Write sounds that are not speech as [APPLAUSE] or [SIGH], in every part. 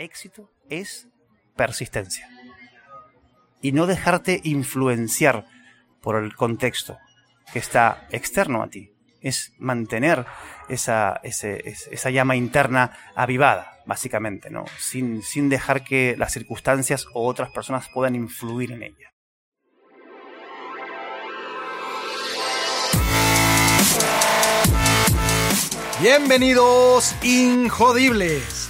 éxito es persistencia. Y no dejarte influenciar por el contexto que está externo a ti. Es mantener esa, esa llama interna avivada, básicamente, ¿no? Sin, sin dejar que las circunstancias o otras personas puedan influir en ella. Bienvenidos, Injodibles.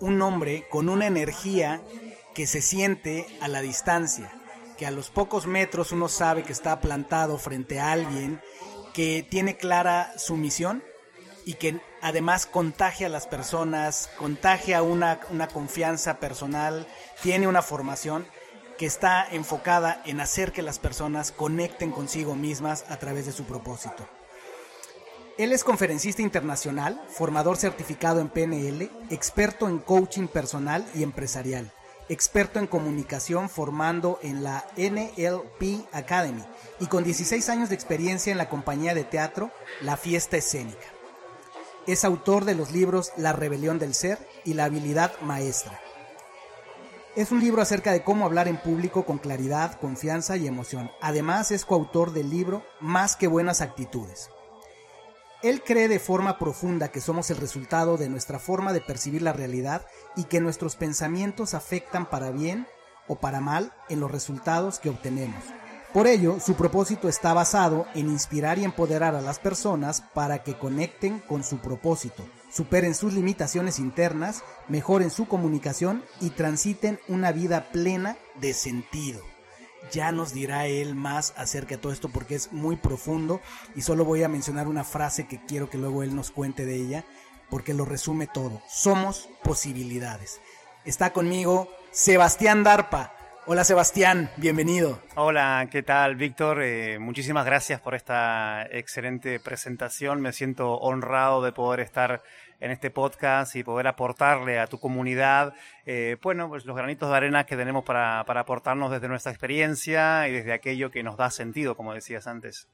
un hombre con una energía que se siente a la distancia, que a los pocos metros uno sabe que está plantado frente a alguien que tiene clara su misión y que además contagia a las personas, contagia una, una confianza personal, tiene una formación que está enfocada en hacer que las personas conecten consigo mismas a través de su propósito. Él es conferencista internacional, formador certificado en PNL, experto en coaching personal y empresarial, experto en comunicación formando en la NLP Academy y con 16 años de experiencia en la compañía de teatro La Fiesta Escénica. Es autor de los libros La Rebelión del Ser y La Habilidad Maestra. Es un libro acerca de cómo hablar en público con claridad, confianza y emoción. Además es coautor del libro Más que Buenas Actitudes. Él cree de forma profunda que somos el resultado de nuestra forma de percibir la realidad y que nuestros pensamientos afectan para bien o para mal en los resultados que obtenemos. Por ello, su propósito está basado en inspirar y empoderar a las personas para que conecten con su propósito, superen sus limitaciones internas, mejoren su comunicación y transiten una vida plena de sentido. Ya nos dirá él más acerca de todo esto porque es muy profundo y solo voy a mencionar una frase que quiero que luego él nos cuente de ella porque lo resume todo. Somos posibilidades. Está conmigo Sebastián Darpa. Hola Sebastián, bienvenido. Hola, ¿qué tal Víctor? Eh, muchísimas gracias por esta excelente presentación. Me siento honrado de poder estar en este podcast y poder aportarle a tu comunidad, eh, bueno, pues los granitos de arena que tenemos para, para aportarnos desde nuestra experiencia y desde aquello que nos da sentido, como decías antes.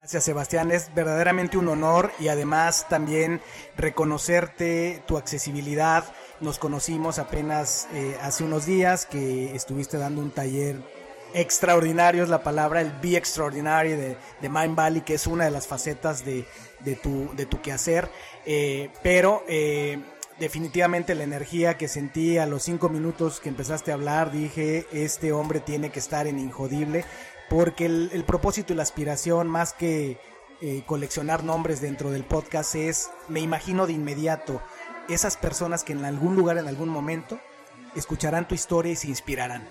Gracias Sebastián, es verdaderamente un honor y además también reconocerte tu accesibilidad. Nos conocimos apenas eh, hace unos días que estuviste dando un taller extraordinario, es la palabra, el Be Extraordinary de, de Mind Valley, que es una de las facetas de, de, tu, de tu quehacer. Eh, pero eh, definitivamente la energía que sentí a los cinco minutos que empezaste a hablar, dije, este hombre tiene que estar en Injodible, porque el, propósito y la aspiración, más que eh, coleccionar nombres dentro del podcast, es, me imagino de inmediato, esas personas que en algún lugar, en algún momento, escucharán tu historia y se inspirarán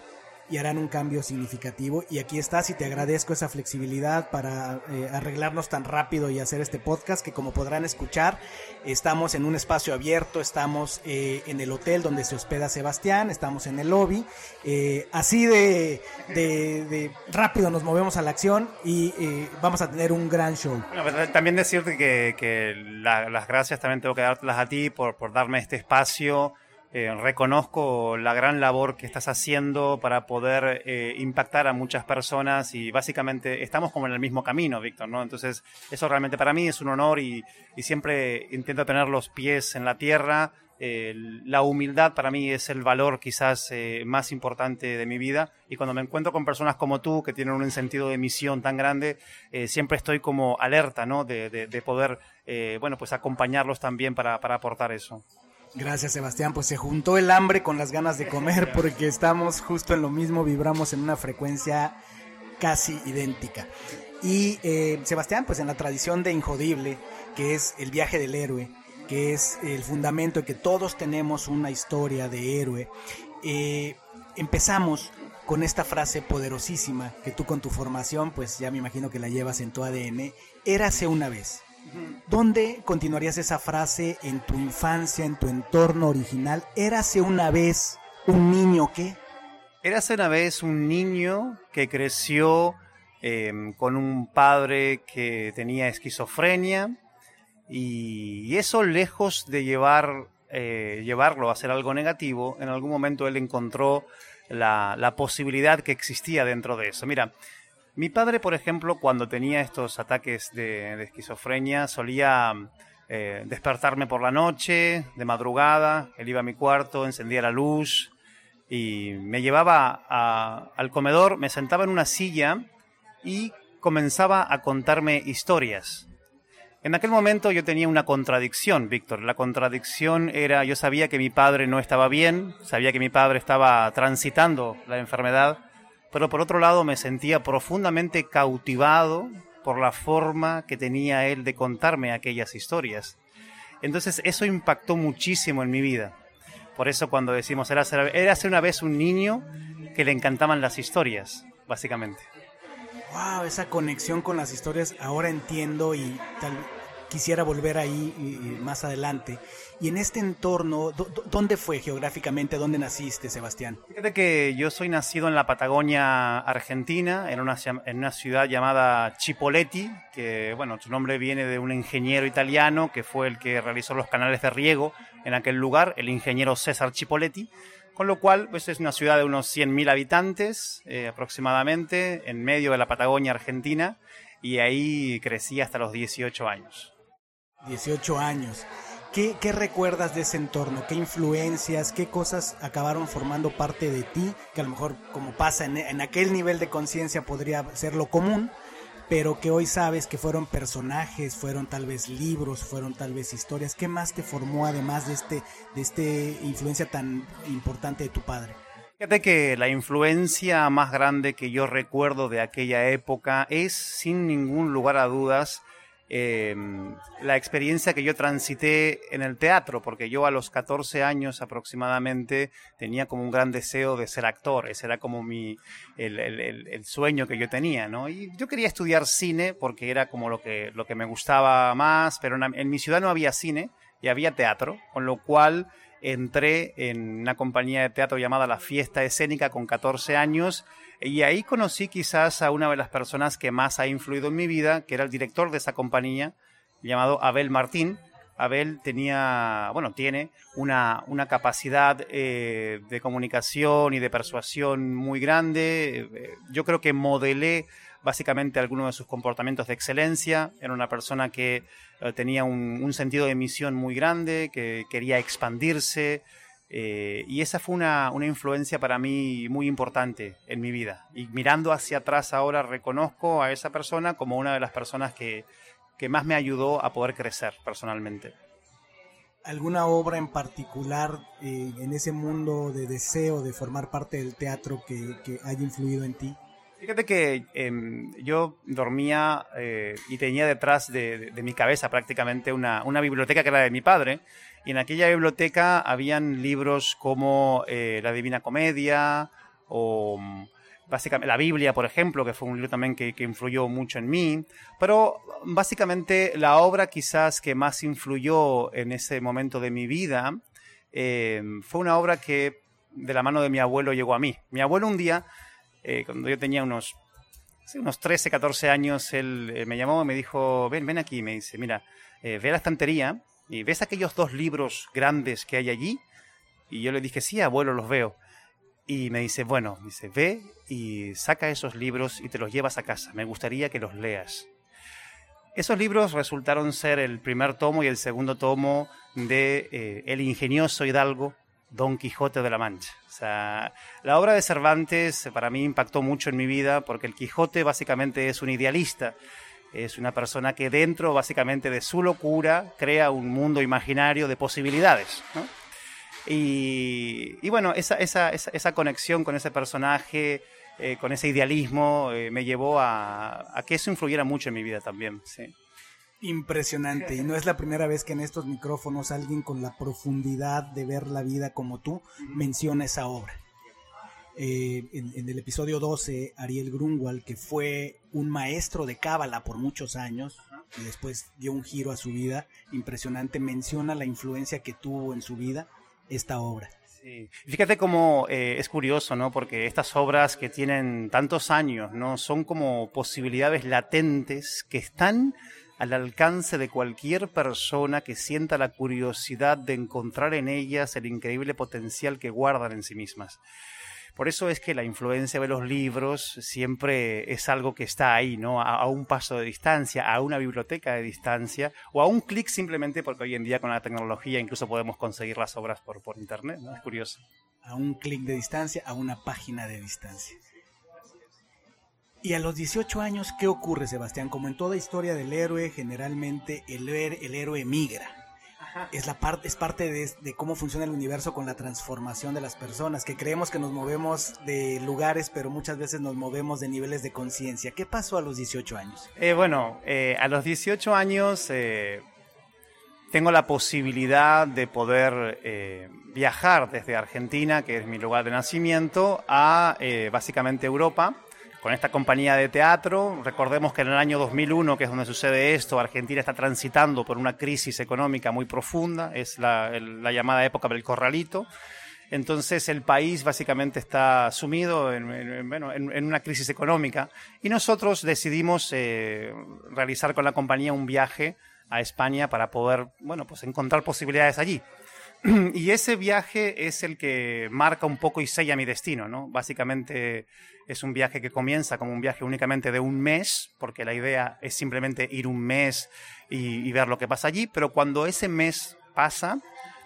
y harán un cambio significativo. Y aquí estás y te agradezco esa flexibilidad para eh, arreglarnos tan rápido y hacer este podcast que como podrán escuchar, estamos en un espacio abierto, estamos eh, en el hotel donde se hospeda Sebastián, estamos en el lobby. Eh, así de, de, rápido nos movemos a la acción y vamos a tener un gran show. también decirte que, que las gracias también tengo que dártelas a ti por darme este espacio. Eh, reconozco la gran labor que estás haciendo para poder eh, impactar a muchas personas y básicamente estamos como en el mismo camino, Víctor, ¿no? Entonces, eso realmente para mí es un honor y, siempre intento tener los pies en la tierra. Eh, la humildad para mí es el valor quizás más importante de mi vida y cuando me encuentro con personas como tú que tienen un sentido de misión tan grande, siempre estoy como alerta, ¿no? De, de poder, bueno, pues acompañarlos también para aportar eso. Gracias Sebastián, pues se juntó el hambre con las ganas de comer [LAUGHS] porque estamos justo en lo mismo, vibramos en una frecuencia casi idéntica. Y eh, Sebastián, pues en la tradición de Injodible, que es el viaje del héroe, que es el fundamento de que todos tenemos una historia de héroe, eh, empezamos con esta frase poderosísima que tú con tu formación, pues ya me imagino que la llevas en tu ADN, érase una vez. ¿Dónde continuarías esa frase en tu infancia, en tu entorno original? Érase una vez un niño qué? Érase una vez un niño que creció em, con un padre que tenía esquizofrenia y, eso lejos de llevar, eh, llevarlo a hacer algo negativo, en algún momento él encontró la, posibilidad que existía dentro de eso. Mira, mi padre, por ejemplo, cuando tenía estos ataques de, esquizofrenia, solía eh, despertarme por la noche, de madrugada, él iba a mi cuarto, encendía la luz, y me llevaba al comedor, me sentaba en una silla y comenzaba a contarme historias. En aquel momento yo tenía una contradicción, Víctor. La contradicción era, yo sabía que mi padre no estaba bien, sabía que mi padre estaba transitando la enfermedad, pero por otro lado me sentía profundamente cautivado por la forma que tenía él de contarme aquellas historias. Entonces eso impactó muchísimo en mi vida. Por eso cuando decimos era, era una vez un niño que le encantaban las historias, básicamente. Wow, esa conexión con las historias, ahora entiendo y tal, quisiera volver ahí más adelante. Y en este entorno, ¿dónde fue geográficamente? ¿Dónde naciste, Sebastián? Fíjate que yo soy nacido en la Patagonia Argentina, en una, en una ciudad llamada Chipoleti, que, bueno, su nombre viene de un ingeniero italiano que fue el que realizó los canales de riego en aquel lugar, el ingeniero César Chipoleti. Con lo cual, pues es una ciudad de unos 100.000 habitantes eh, aproximadamente, en medio de la Patagonia Argentina, y ahí crecí hasta los 18 años. 18 años. ¿Qué, ¿Qué, recuerdas de ese entorno? ¿Qué influencias, qué cosas acabaron formando parte de ti? Que a lo mejor, como pasa en, en aquel nivel de conciencia, podría ser lo común, pero que hoy sabes que fueron personajes, fueron tal vez libros, fueron tal vez historias. ¿Qué más te formó además de este, de este influencia tan importante de tu padre? Fíjate que la influencia más grande que yo recuerdo de aquella época es, sin ningún lugar a dudas, Em, la experiencia que yo transité en el teatro, porque yo a los 14 años aproximadamente tenía como un gran deseo de ser actor, ese era como mi, el, sueño que yo tenía, ¿no? Y yo quería estudiar cine porque era como lo que, lo que me gustaba más, pero en mi ciudad no había cine y había teatro, con lo cual entré en una compañía de teatro llamada La Fiesta Escénica con 14 años y ahí conocí quizás a una de las personas que más ha influido en mi vida, que era el director de esa compañía, llamado Abel Martín. Abel tenía, bueno, tiene una, una capacidad eh, de comunicación y de persuasión muy grande. Yo creo que modelé básicamente algunos de sus comportamientos de excelencia. Era una persona que eh, tenía un, sentido de misión muy grande, que quería expandirse. Eh, y esa fue una, influencia para mí muy importante en mi vida. Y mirando hacia atrás ahora reconozco a esa persona como una de las personas que, más me ayudó a poder crecer personalmente. ¿Alguna obra en particular eh, en ese mundo de deseo de formar parte del teatro que, que haya influido en ti? Fíjate que em, yo dormía eh, y tenía detrás de, mi cabeza prácticamente una, biblioteca que era de mi padre. Y en aquella biblioteca habían libros como eh, La Divina Comedia o mm, básicamente la Biblia, por ejemplo, que fue un libro también que, influyó mucho en mí. Pero básicamente la obra quizás que más influyó en ese momento de mi vida em, fue una obra que de la mano de mi abuelo llegó a mí. Mi abuelo un día eh, cuando yo tenía unos, unos 13, 14 años, él eh, me llamó y me dijo, ven, ven aquí, me dice, mira, eh, ve a la estantería y ves aquellos dos libros grandes que hay allí. Y yo le dije, sí, abuelo, los veo. Y me dice, bueno, dice, ve y saca esos libros y te los llevas a casa. Me gustaría que los leas. Esos libros resultaron ser el primer tomo y el segundo tomo de El ingenioso Hidalgo Don Quijote de la Mancha. O la obra de Cervantes para mí impactó mucho en mi vida porque el Quijote básicamente es un idealista, es una persona que dentro básicamente de su locura crea un mundo imaginario de posibilidades. Y, bueno, esa, esa, esa, conexión con ese personaje, eh, con ese idealismo, eh, me llevó a, a, que eso influyera mucho en mi vida también. Sí impresionante. Y no es la primera vez que en estos micrófonos alguien con la profundidad de ver la vida como tú menciona esa obra. Eh, en, el episodio 12, Ariel Grunwald, que fue un maestro de cábala por muchos años y después dio un giro a su vida impresionante, menciona la influencia que tuvo en su vida esta obra. Fíjate cómo eh, es curioso, ¿no? Porque estas obras que tienen tantos años, ¿no? Son como posibilidades latentes que están al alcance de cualquier persona que sienta la curiosidad de encontrar en ellas el increíble potencial que guardan en sí mismas. Por eso es que la influencia de los libros siempre es algo que está ahí, ¿no? A, un paso de distancia, a una biblioteca de distancia, o a un clic simplemente porque hoy en día con la tecnología incluso podemos conseguir las obras por, por internet, ¿no? Es curioso. A un clic de distancia, a una página de distancia. Y a los 18 años, ¿qué ocurre, Sebastián? Como en toda historia del héroe, generalmente el, el héroe migra es, la parte, es parte de, cómo funciona el universo con la transformación de las personas, que creemos que nos movemos de lugares, pero muchas veces nos movemos de niveles de conciencia. ¿Qué pasó a los 18 años? Eh, bueno, eh, a los 18 años eh, tengo la posibilidad de poder viajar desde Argentina, que es mi lugar de nacimiento, a básicamente Europa con esta compañía de teatro. Recordemos que en el año 2001, que es donde sucede esto, Argentina está transitando por una crisis económica muy profunda, es la, llamada época del corralito. Entonces el país básicamente está sumido en, una crisis económica y nosotros decidimos eh, realizar con la compañía un viaje a España para poder bueno, pues encontrar posibilidades allí. [CLEARS THROAT] Y ese viaje es el que marca un poco y sella mi destino, ¿no? Básicamente es un viaje que comienza como un viaje únicamente de un mes, porque la idea es simplemente ir un mes y, ver lo que pasa allí, pero cuando ese mes pasa,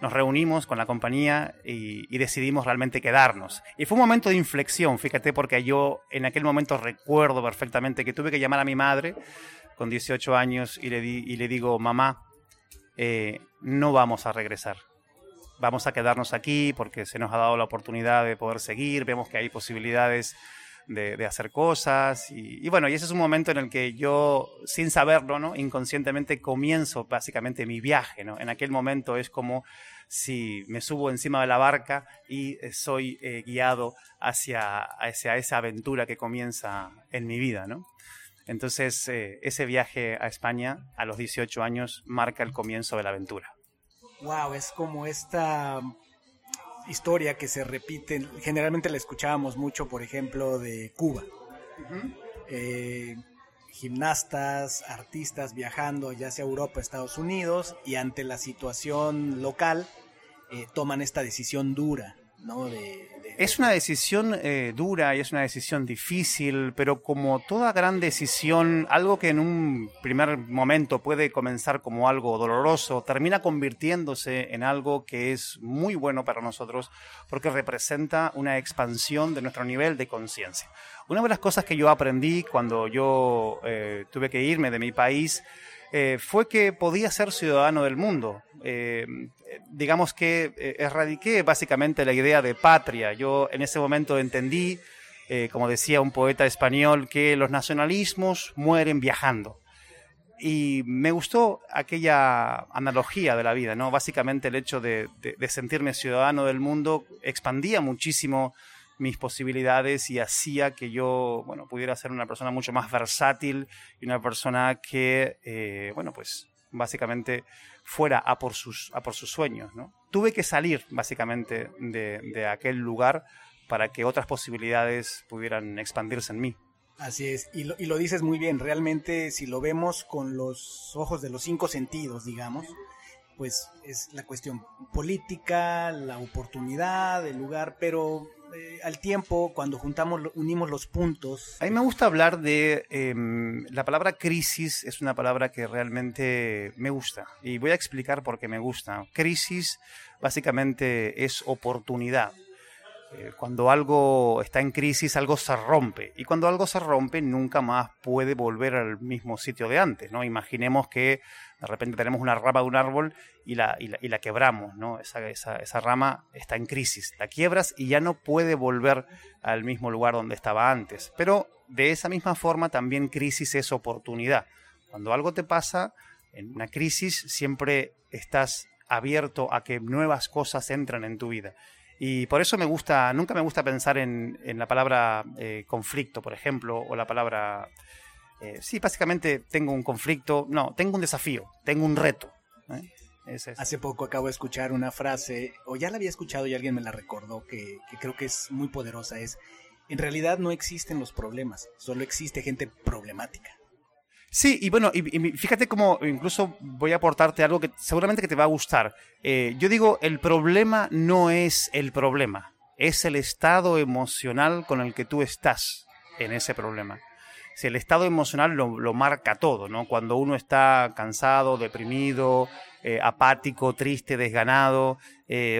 nos reunimos con la compañía y, decidimos realmente quedarnos. Y fue un momento de inflexión, fíjate, porque yo en aquel momento recuerdo perfectamente que tuve que llamar a mi madre con 18 años y le, di, y le digo, mamá, eh, no vamos a regresar vamos a quedarnos aquí porque se nos ha dado la oportunidad de poder seguir, vemos que hay posibilidades de, hacer cosas y, bueno, y ese es un momento en el que yo, sin saberlo, ¿no? inconscientemente comienzo básicamente mi viaje. ¿no? En aquel momento es como si me subo encima de la barca y eh, soy eh, guiado hacia, hacia, esa aventura que comienza en mi vida. ¿no? Entonces, eh, ese viaje a España a los 18 años marca el comienzo de la aventura wow, es como esta historia que se repite, generalmente la escuchábamos mucho, por ejemplo, de Cuba. Eh, gimnastas, artistas viajando ya sea Europa, Estados Unidos, y ante la situación local eh, toman esta decisión dura, ¿no? De, es una decisión eh, dura y es una decisión difícil, pero como toda gran decisión, algo que en un primer momento puede comenzar como algo doloroso, termina convirtiéndose en algo que es muy bueno para nosotros porque representa una expansión de nuestro nivel de conciencia. Una de las cosas que yo aprendí cuando yo eh, tuve que irme de mi país eh, fue que podía ser ciudadano del mundo. Eh, digamos que eh, erradiqué básicamente la idea de patria. Yo en ese momento entendí, como decía un poeta español, que los nacionalismos mueren viajando. Y me gustó aquella analogía de la vida, ¿no? Básicamente el hecho de sentirme ciudadano del mundo expandía muchísimo mis posibilidades y hacía que yo, bueno, pudiera ser una persona mucho más versátil y una persona que, eh, bueno, pues básicamente fuera a por sus, a por sus sueños, ¿no? Tuve que salir básicamente de, de aquel lugar para que otras posibilidades pudieran expandirse en mí. Así es, y lo, y lo dices muy bien, realmente si lo vemos con los ojos de los cinco sentidos, digamos, pues es la cuestión política, la oportunidad, el lugar, pero eh, al tiempo, cuando juntamos, unimos los puntos. A mí me gusta hablar de em, la palabra crisis, es una palabra que realmente me gusta y voy a explicar por qué me gusta. Crisis básicamente es oportunidad. Eh, cuando algo está en crisis, algo se rompe. Y cuando algo se rompe, nunca más puede volver al mismo sitio de antes. ¿no? Imaginemos que de repente tenemos una rama de un árbol y la, y la, quebramos. ¿no? Esa, esa, esa, rama está en crisis. La quiebras y ya no puede volver al mismo lugar donde estaba antes. Pero de esa misma forma, también crisis es oportunidad. Cuando algo te pasa, en una crisis, siempre estás abierto a que nuevas cosas entran en tu vida. Y por eso me gusta, nunca me gusta pensar en, en la palabra eh, conflicto, por ejemplo, o la palabra... Eh, sí, básicamente tengo un conflicto, no, tengo un desafío, tengo un reto. ¿eh? Hace poco acabo de escuchar una frase, o ya la había escuchado y alguien me la recordó, que, que creo que es muy poderosa, es, en realidad no existen los problemas, solo existe gente problemática. Sí, y bueno, y, fíjate cómo incluso voy a aportarte algo que seguramente que te va a gustar. Eh, yo digo, el problema no es el problema, es el estado emocional con el que tú estás en ese problema. Si el estado emocional lo, marca todo, ¿no? Cuando uno está cansado, deprimido, eh, apático, triste, desganado, eh,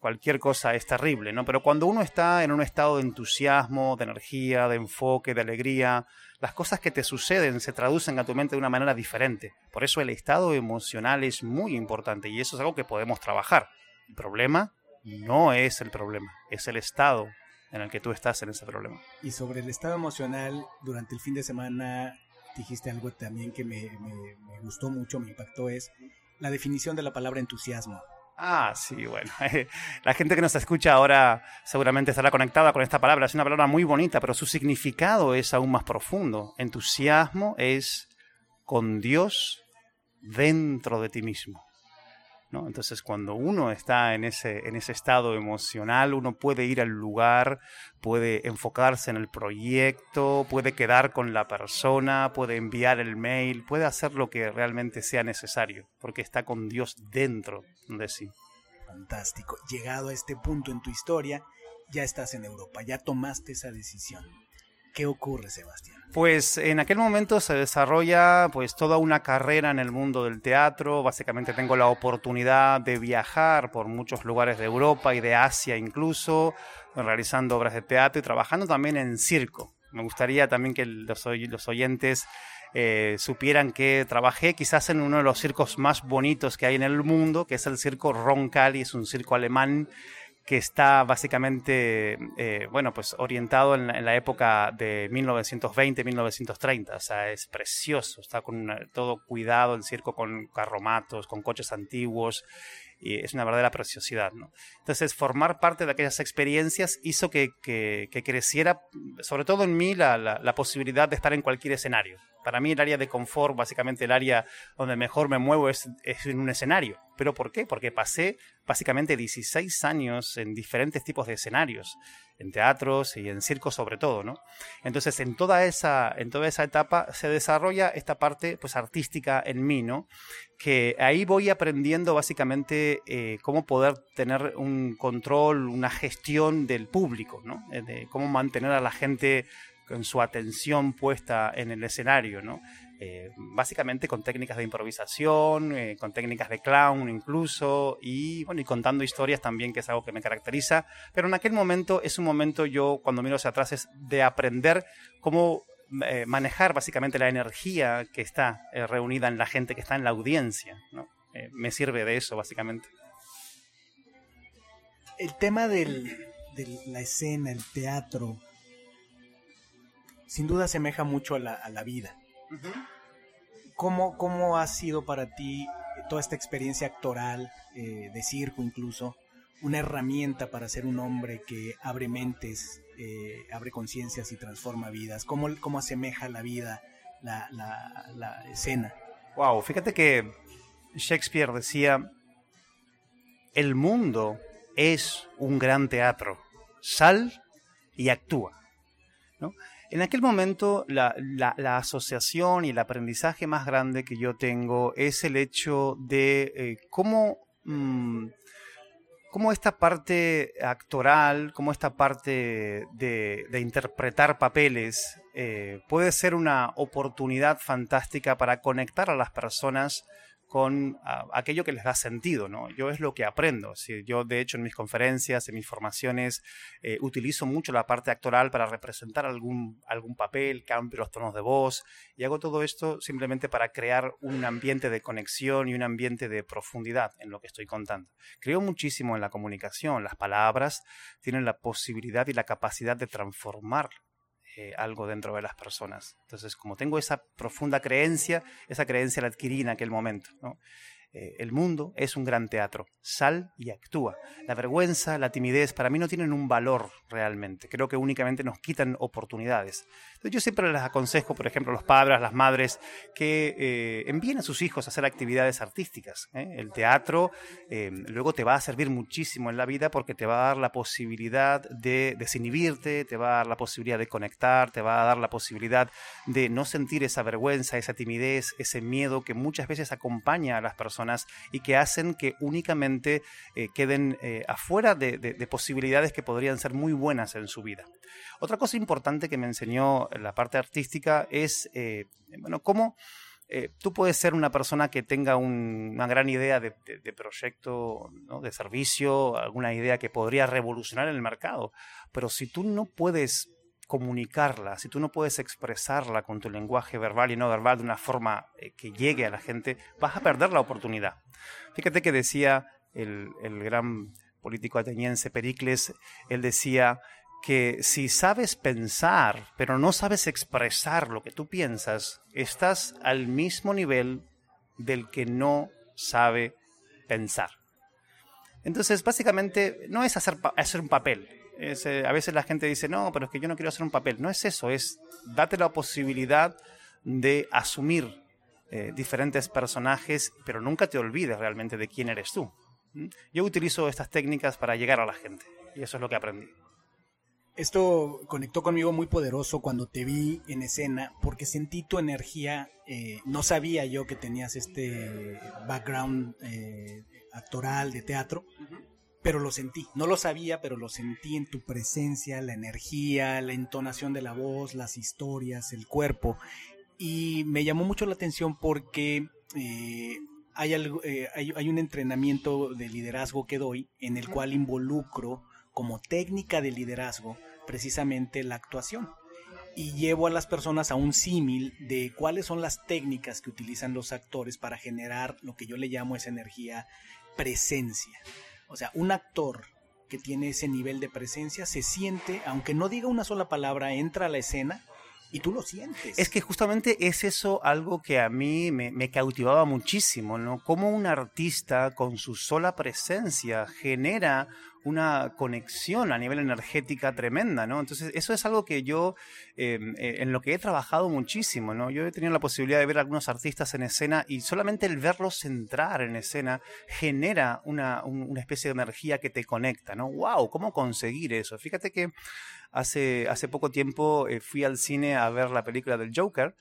cualquier cosa es terrible, ¿no? Pero cuando uno está en un estado de entusiasmo, de energía, de enfoque, de alegría, las cosas que te suceden se traducen a tu mente de una manera diferente. Por eso el estado emocional es muy importante y eso es algo que podemos trabajar. El problema no es el problema, es el estado en el que tú estás en ese problema. Y sobre el estado emocional, durante el fin de semana dijiste algo también que me, gustó mucho, me impactó, es la definición de la palabra entusiasmo. Ah, sí, bueno. [LAUGHS] La gente que nos escucha ahora seguramente estará conectada con esta palabra. Es una palabra muy bonita, pero su significado es aún más profundo. Entusiasmo es con Dios dentro de ti mismo. Entonces, cuando uno está en ese, en ese estado emocional, uno puede ir al lugar, puede enfocarse en el proyecto, puede quedar con la persona, puede enviar el mail, puede hacer lo que realmente sea necesario, porque está con Dios dentro de sí. Fantástico. Llegado a este punto en tu historia, ya estás en Europa, ya tomaste esa decisión. ¿Qué ocurre, Sebastián? Pues en aquel momento se desarrolla pues toda una carrera en el mundo del teatro. Básicamente tengo la oportunidad de viajar por muchos lugares de Europa y de Asia incluso, realizando obras de teatro y trabajando también en circo. Me gustaría también que los, los oyentes eh, supieran que trabajé quizás en uno de los circos más bonitos que hay en el mundo, que es el circo Roncalli, es un circo alemán que está básicamente, eh, bueno, pues orientado en, la época de 1920-1930. O sea, es precioso, está con todo cuidado, el circo con carromatos, con coches antiguos, y es una verdadera preciosidad, ¿no? Entonces, formar parte de aquellas experiencias hizo que, creciera, sobre todo en mí, la posibilidad de estar en cualquier escenario. Para mí el área de confort, básicamente el área donde mejor me muevo es, en un escenario. ¿Pero por qué? Porque pasé básicamente 16 años en diferentes tipos de escenarios, en teatros y en circos sobre todo, ¿no? Entonces en toda esa, en toda esa etapa se desarrolla esta parte pues artística en mí. Que ahí voy aprendiendo básicamente eh, cómo poder tener un control, una gestión del público, ¿no? Eh, de cómo mantener a la gente con su atención puesta en el escenario, ¿no? Eh, básicamente con técnicas de improvisación, eh, con técnicas de clown incluso, y bueno, y contando historias también, que es algo que me caracteriza. Pero en aquel momento es un momento, yo cuando miro hacia atrás, es de aprender cómo eh, manejar básicamente la energía que está reunida en la gente que está en la audiencia. ¿no? me sirve de eso, básicamente. El tema de la escena, el teatro, sin duda asemeja mucho a la, vida. ¿Cómo, ha sido para ti toda esta experiencia actoral, eh, de circo incluso, una herramienta para ser un hombre que abre mentes, eh, abre conciencias y transforma vidas? ¿Cómo, cómo asemeja la vida, la, la escena? Wow, fíjate que Shakespeare decía, el mundo es un gran teatro, sal y actúa. ¿no? En aquel momento, la, asociación y el aprendizaje más grande que yo tengo es el hecho de eh, mm, cómo, esta parte actoral, cómo esta parte de, interpretar papeles eh, puede ser una oportunidad fantástica para conectar a las personas con ah, aquello que les da sentido, ¿no? Yo es lo que aprendo. Si yo, de hecho, en mis conferencias, en mis formaciones, eh, utilizo mucho la parte actoral para representar algún, algún papel, cambio los tonos de voz, y hago todo esto simplemente para crear un ambiente de conexión y un ambiente de profundidad en lo que estoy contando. Creo muchísimo en la comunicación. Las palabras tienen la posibilidad y la capacidad de transformar eh, algo dentro de las personas. Entonces, como tengo esa profunda creencia, esa creencia la adquirí en aquel momento. eh, el mundo es un gran teatro. Sal y actúa. La vergüenza, la timidez, para mí no tienen un valor realmente. Creo que únicamente nos quitan oportunidades. Yo siempre les aconsejo, por ejemplo, a los padres, las madres, que eh, envíen a sus hijos a hacer actividades artísticas. ¿eh? El teatro luego te va a servir muchísimo en la vida porque te va a dar la posibilidad de desinhibirte, te va a dar la posibilidad de conectar, te va a dar la posibilidad de no sentir esa vergüenza, esa timidez, ese miedo que muchas veces acompaña a las personas y que hacen que únicamente eh, queden afuera de, posibilidades que podrían ser muy buenas en su vida. Otra cosa importante que me enseñó la parte artística es, eh, bueno, cómo tú puedes ser una persona que tenga una gran idea de, proyecto, de servicio, alguna idea que podría revolucionar el mercado, pero si tú no puedes comunicarla, si tú no puedes expresarla con tu lenguaje verbal y no verbal de una forma eh, que llegue a la gente, vas a perder la oportunidad. Fíjate que decía el, gran político ateniense Pericles, él decía que si sabes pensar, pero no sabes expresar lo que tú piensas, estás al mismo nivel del que no sabe pensar. Entonces, básicamente, no es hacer, hacer un papel, eh, a veces la gente dice, no, pero es que yo no quiero hacer un papel. No es eso, es date la posibilidad de asumir eh, diferentes personajes, pero nunca te olvides realmente de quién eres tú. Yo utilizo estas técnicas para llegar a la gente y eso es lo que aprendí. Esto conectó conmigo muy poderoso cuando te vi en escena porque sentí tu energía. Eh, no sabía yo que tenías este background actoral de teatro pero lo sentí. No lo sabía, pero lo sentí en tu presencia, la energía, la entonación de la voz, las historias, el cuerpo. Y me llamó mucho la atención porque eh, hay, eh, hay, hay, un entrenamiento de liderazgo que doy en el cual involucro como técnica de liderazgo precisamente la actuación. Y llevo a las personas a un símil de cuáles son las técnicas que utilizan los actores para generar lo que yo le llamo esa energía presencia. O sea, un actor que tiene ese nivel de presencia se siente, aunque no diga una sola palabra, entra a la escena y tú lo sientes. Es que justamente es eso algo que a mí me, cautivaba muchísimo, ¿no? Cómo un artista con su sola presencia genera una conexión a nivel energética tremenda, ¿no? Entonces, eso es algo que yo, em, eh, en lo que he trabajado muchísimo, ¿no? Yo he tenido la posibilidad de ver a algunos artistas en escena y solamente el verlos entrar en escena genera una, especie de energía que te conecta, ¿no? ¡Wow! ¿Cómo conseguir eso? Fíjate que hace, hace poco tiempo eh, fui al cine a ver la película del Joker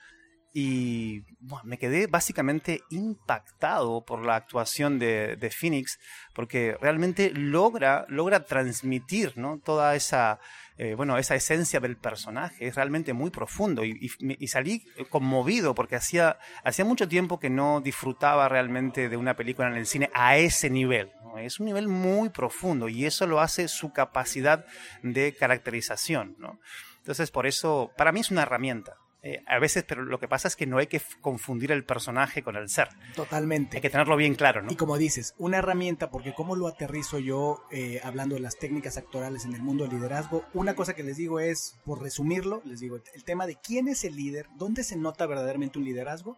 y me quedé básicamente impactado por la actuación de, de, Phoenix, porque realmente logra, logra transmitir ¿no? toda esa, eh, bueno, esa esencia del personaje. Es realmente muy profundo y, y, salí conmovido porque hacía, hacía mucho tiempo que no disfrutaba realmente de una película en el cine a ese nivel. Es un nivel muy profundo y eso lo hace su capacidad de caracterización. ¿no? Entonces, por eso, para mí es una herramienta. Eh, a veces, pero lo que pasa es que no hay que confundir el personaje con el ser. Totalmente. Hay que tenerlo bien claro, ¿no? Y como dices, una herramienta, porque cómo lo aterrizo yo eh, hablando de las técnicas actorales en el mundo del liderazgo, una cosa que les digo es, por resumirlo, les digo, el tema de quién es el líder, dónde se nota verdaderamente un liderazgo,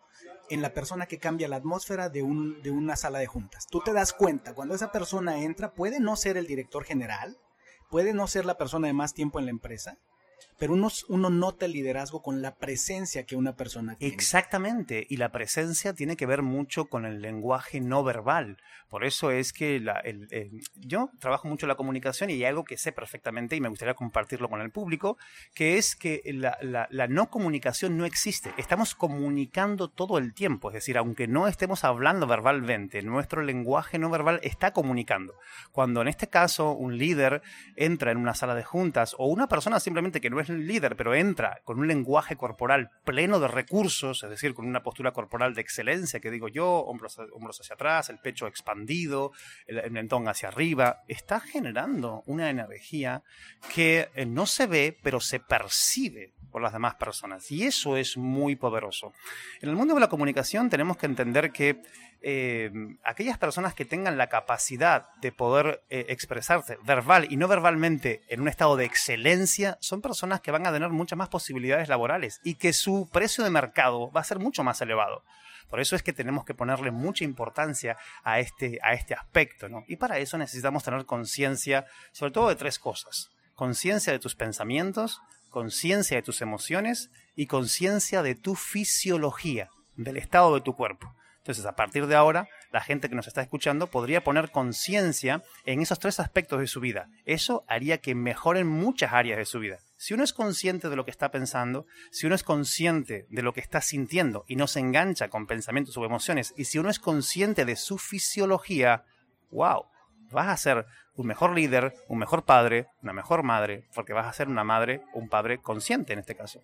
en la persona que cambia la atmósfera de, un, de una sala de juntas. Tú te das cuenta, cuando esa persona entra, puede no ser el director general, puede no ser la persona de más tiempo en la empresa, pero uno, uno nota el liderazgo con la presencia que una persona tiene. Exactamente, y la presencia tiene que ver mucho con el lenguaje no verbal. Por eso es que la, el, yo trabajo mucho la comunicación y hay algo que sé perfectamente y me gustaría compartirlo con el público, que es que la, la, la no comunicación no existe. Estamos comunicando todo el tiempo, es decir, aunque no estemos hablando verbalmente, nuestro lenguaje no verbal está comunicando. Cuando en este caso un líder entra en una sala de juntas o una persona simplemente que no es el líder, pero entra con un lenguaje corporal pleno de recursos, es decir, con una postura corporal de excelencia, que digo yo, hombros, hombros hacia atrás, el pecho expandido, el, mentón hacia arriba, está generando una energía que eh, no se ve, pero se percibe por las demás personas. Y eso es muy poderoso. En el mundo de la comunicación tenemos que entender que eh, aquellas personas que tengan la capacidad de poder eh, expresarse verbal y no verbalmente en un estado de excelencia, son personas que van a tener muchas más posibilidades laborales y que su precio de mercado va a ser mucho más elevado. Por eso es que tenemos que ponerle mucha importancia a este, a este aspecto, ¿no? Y para eso necesitamos tener conciencia, sobre todo de tres cosas. Conciencia de tus pensamientos, conciencia de tus emociones y conciencia de tu fisiología, del estado de tu cuerpo. Entonces, a partir de ahora, la gente que nos está escuchando podría poner conciencia en esos tres aspectos de su vida. Eso haría que mejoren muchas áreas de su vida. Si uno es consciente de lo que está pensando, si uno es consciente de lo que está sintiendo y no se engancha con pensamientos o emociones, y si uno es consciente de su fisiología, wow, vas a ser un mejor líder, un mejor padre, una mejor madre, porque vas a ser una madre un padre consciente en este caso.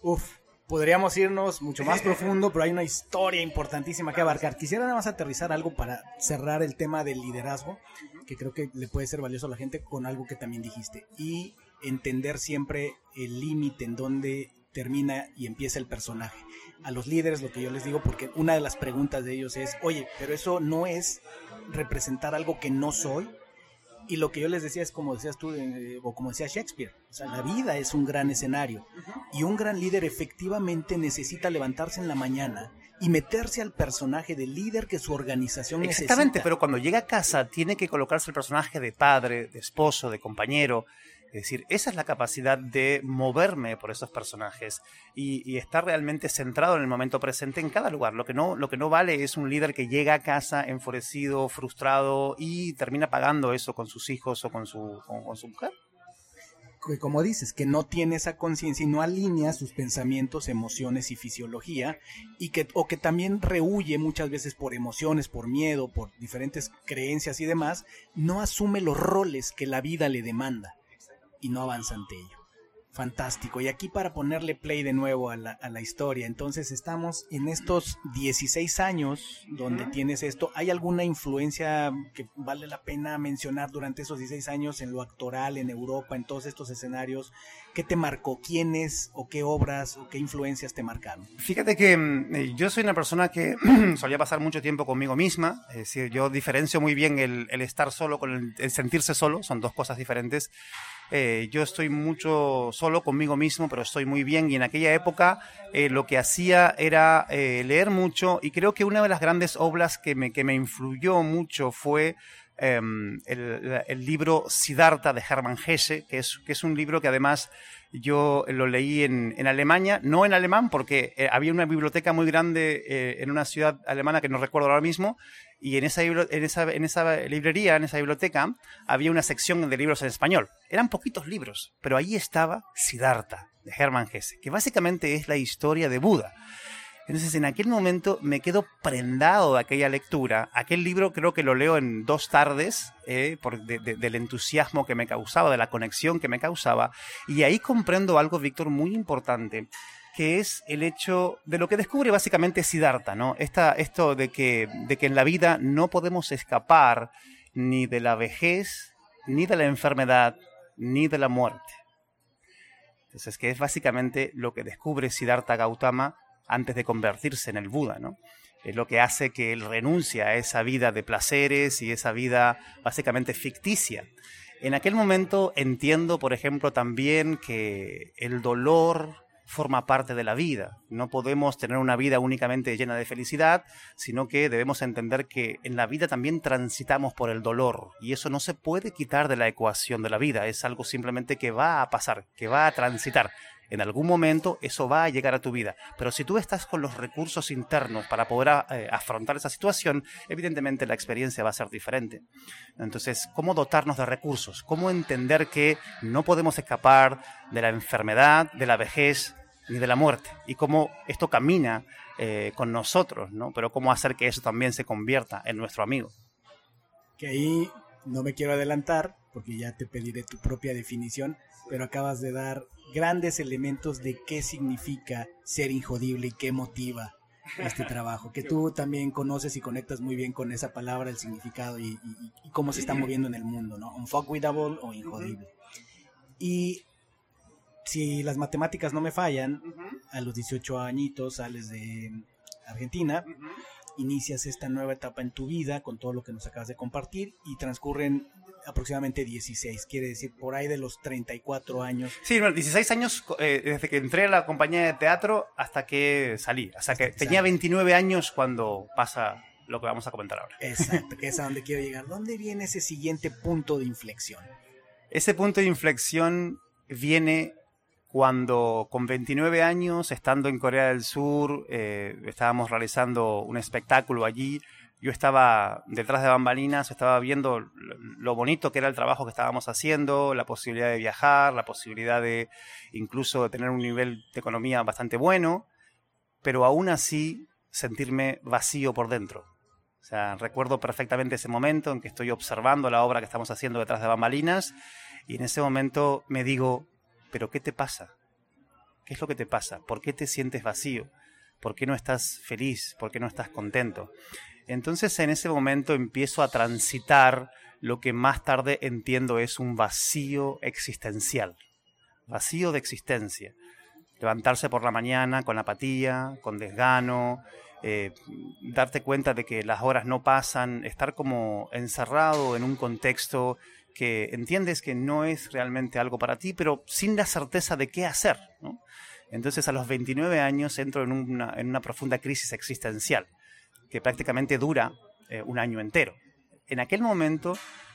Uf, podríamos irnos mucho más [LAUGHS] profundo, pero hay una historia importantísima que abarcar. Quisiera nada más aterrizar algo para cerrar el tema del liderazgo, que creo que le puede ser valioso a la gente con algo que también dijiste. Y entender siempre el límite en donde termina y empieza el personaje. A los líderes lo que yo les digo, porque una de las preguntas de ellos es, oye, pero eso no es representar algo que no soy. Y lo que yo les decía es como decías tú, eh, o como decía Shakespeare, o sea, la vida es un gran escenario. Y un gran líder efectivamente necesita levantarse en la mañana y meterse al personaje de líder que su organización necesita. Exactamente, pero cuando llega a casa tiene que colocarse el personaje de padre, de esposo, de compañero, es decir, esa es la capacidad de moverme por esos personajes y, estar realmente centrado en el momento presente en cada lugar. Lo que, no, lo que no vale es un líder que llega a casa enfurecido, frustrado y termina pagando eso con sus hijos o con su, con, su mujer como dices, que no tiene esa conciencia y no alinea sus pensamientos, emociones y fisiología, y que, o que también rehuye muchas veces por emociones, por miedo, por diferentes creencias y demás, no asume los roles que la vida le demanda y no avanza ante ello. Fantástico. Y aquí para ponerle play de nuevo a la, a la historia, entonces estamos en estos 16 años donde tienes esto. ¿Hay alguna influencia que vale la pena mencionar durante esos 16 años en lo actoral, en Europa, en todos estos escenarios? ¿Qué te marcó? ¿Quiénes o qué obras o qué influencias te marcaron? Fíjate que mm, eh, yo soy una persona que [CLEARS THROAT] solía pasar mucho tiempo conmigo misma, es decir, yo diferencio muy bien el, el estar solo con el sentirse solo, son dos cosas diferentes. Eh, yo estoy mucho solo conmigo mismo, pero estoy muy bien. Y en aquella época eh, lo que hacía era eh, leer mucho. Y creo que una de las grandes obras que me, que me influyó mucho fue em, el, libro Siddhartha de Hermann Hesse, que es, que es un libro que además yo lo leí en, en Alemania, no en alemán, porque había una biblioteca muy grande en una ciudad alemana que no recuerdo ahora mismo, y en esa, en, esa, en esa librería, en esa biblioteca, había una sección de libros en español. Eran poquitos libros, pero ahí estaba Siddhartha, de Hermann Hesse, que básicamente es la historia de Buda. Entonces, en aquel momento me quedo prendado de aquella lectura. Aquel libro creo que lo leo en dos tardes, eh, por, del entusiasmo que me causaba, de la conexión que me causaba. Y ahí comprendo algo, Víctor, muy importante que es el hecho de lo que descubre básicamente Siddhartha, ¿no? Esta, esto de que, de que en la vida no podemos escapar ni de la vejez, ni de la enfermedad, ni de la muerte. Entonces, que es básicamente lo que descubre Siddhartha Gautama antes de convertirse en el Buda, ¿no? Es lo que hace que él renuncie a esa vida de placeres y esa vida básicamente ficticia. En aquel momento entiendo, por ejemplo, también que el dolor forma parte de la vida. No podemos tener una vida únicamente llena de felicidad, sino que debemos entender que en la vida también transitamos por el dolor y eso no se puede quitar de la ecuación de la vida, es algo simplemente que va a pasar, que va a transitar. En algún momento eso va a llegar a tu vida, pero si tú estás con los recursos internos para poder eh, afrontar esa situación, evidentemente la experiencia va a ser diferente. Entonces, ¿cómo dotarnos de recursos? ¿Cómo entender que no podemos escapar de la enfermedad, de la vejez, ni de la muerte y cómo esto camina eh, con nosotros, ¿no? Pero cómo hacer que eso también se convierta en nuestro amigo. Que ahí no me quiero adelantar porque ya te pediré tu propia definición, pero acabas de dar grandes elementos de qué significa ser injodible y qué motiva este trabajo, que [LAUGHS] tú también conoces y conectas muy bien con esa palabra, el significado y, y cómo se está moviendo en el mundo, ¿no? Unfuckwittable o injodible. Y si las matemáticas no me fallan, a los 18 añitos sales de Argentina, inicias esta nueva etapa en tu vida con todo lo que nos acabas de compartir y transcurren aproximadamente 16, quiere decir por ahí de los 34 años. Sí, 16 años eh, desde que entré a la compañía de teatro hasta que salí, o sea que tenía 29 años cuando pasa lo que vamos a comentar ahora. Exacto, que [LAUGHS] es a donde quiero llegar. ¿Dónde viene ese siguiente punto de inflexión? Ese punto de inflexión viene cuando con 29 años, estando en Corea del Sur, eh, estábamos realizando un espectáculo allí, yo estaba detrás de bambalinas, estaba viendo lo bonito que era el trabajo que estábamos haciendo, la posibilidad de viajar, la posibilidad de incluso tener un nivel de economía bastante bueno, pero aún así sentirme vacío por dentro. O sea, recuerdo perfectamente ese momento en que estoy observando la obra que estamos haciendo detrás de bambalinas y en ese momento me digo, pero ¿qué te pasa? ¿Qué es lo que te pasa? ¿Por qué te sientes vacío? ¿Por qué no estás feliz? ¿Por qué no estás contento? Entonces en ese momento empiezo a transitar lo que más tarde entiendo es un vacío existencial, vacío de existencia. Levantarse por la mañana con apatía, con desgano, eh, darte cuenta de que las horas no pasan, estar como encerrado en un contexto que entiendes que no es realmente algo para ti, pero sin la certeza de qué hacer. Entonces a los 29 años entro en una, profunda crisis existencial que prácticamente dura eh, un año entero. En aquel momento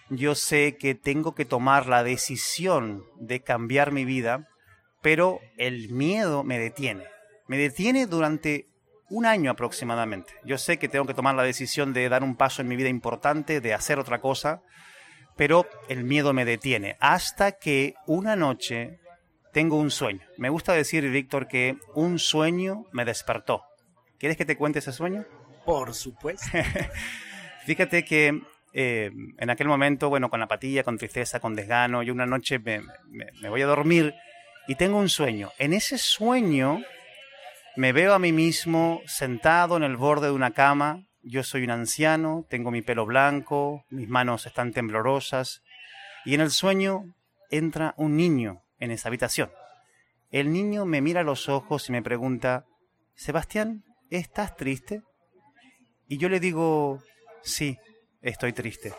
yo sé que tengo que tomar la decisión de cambiar mi vida, pero el miedo me detiene. Me detiene durante un año aproximadamente. Yo sé que tengo que tomar la decisión de dar un paso en mi vida importante, de hacer otra cosa, pero el miedo me detiene. Hasta que una noche tengo un sueño. Me gusta decir, Víctor, que un sueño me despertó. ¿Quieres que te cuente ese sueño? Por supuesto. [LAUGHS] Fíjate que eh, en aquel momento, bueno, con apatía, con tristeza, con desgano, yo una noche me, me voy a dormir y tengo un sueño. En ese sueño me veo a mí mismo sentado en el borde de una cama yo soy un anciano, tengo mi pelo blanco, mis manos están temblorosas, y en el sueño entra un niño en esa habitación. El niño me mira a los ojos y me pregunta, Sebastián, ¿estás triste? Y yo le digo, sí, estoy triste.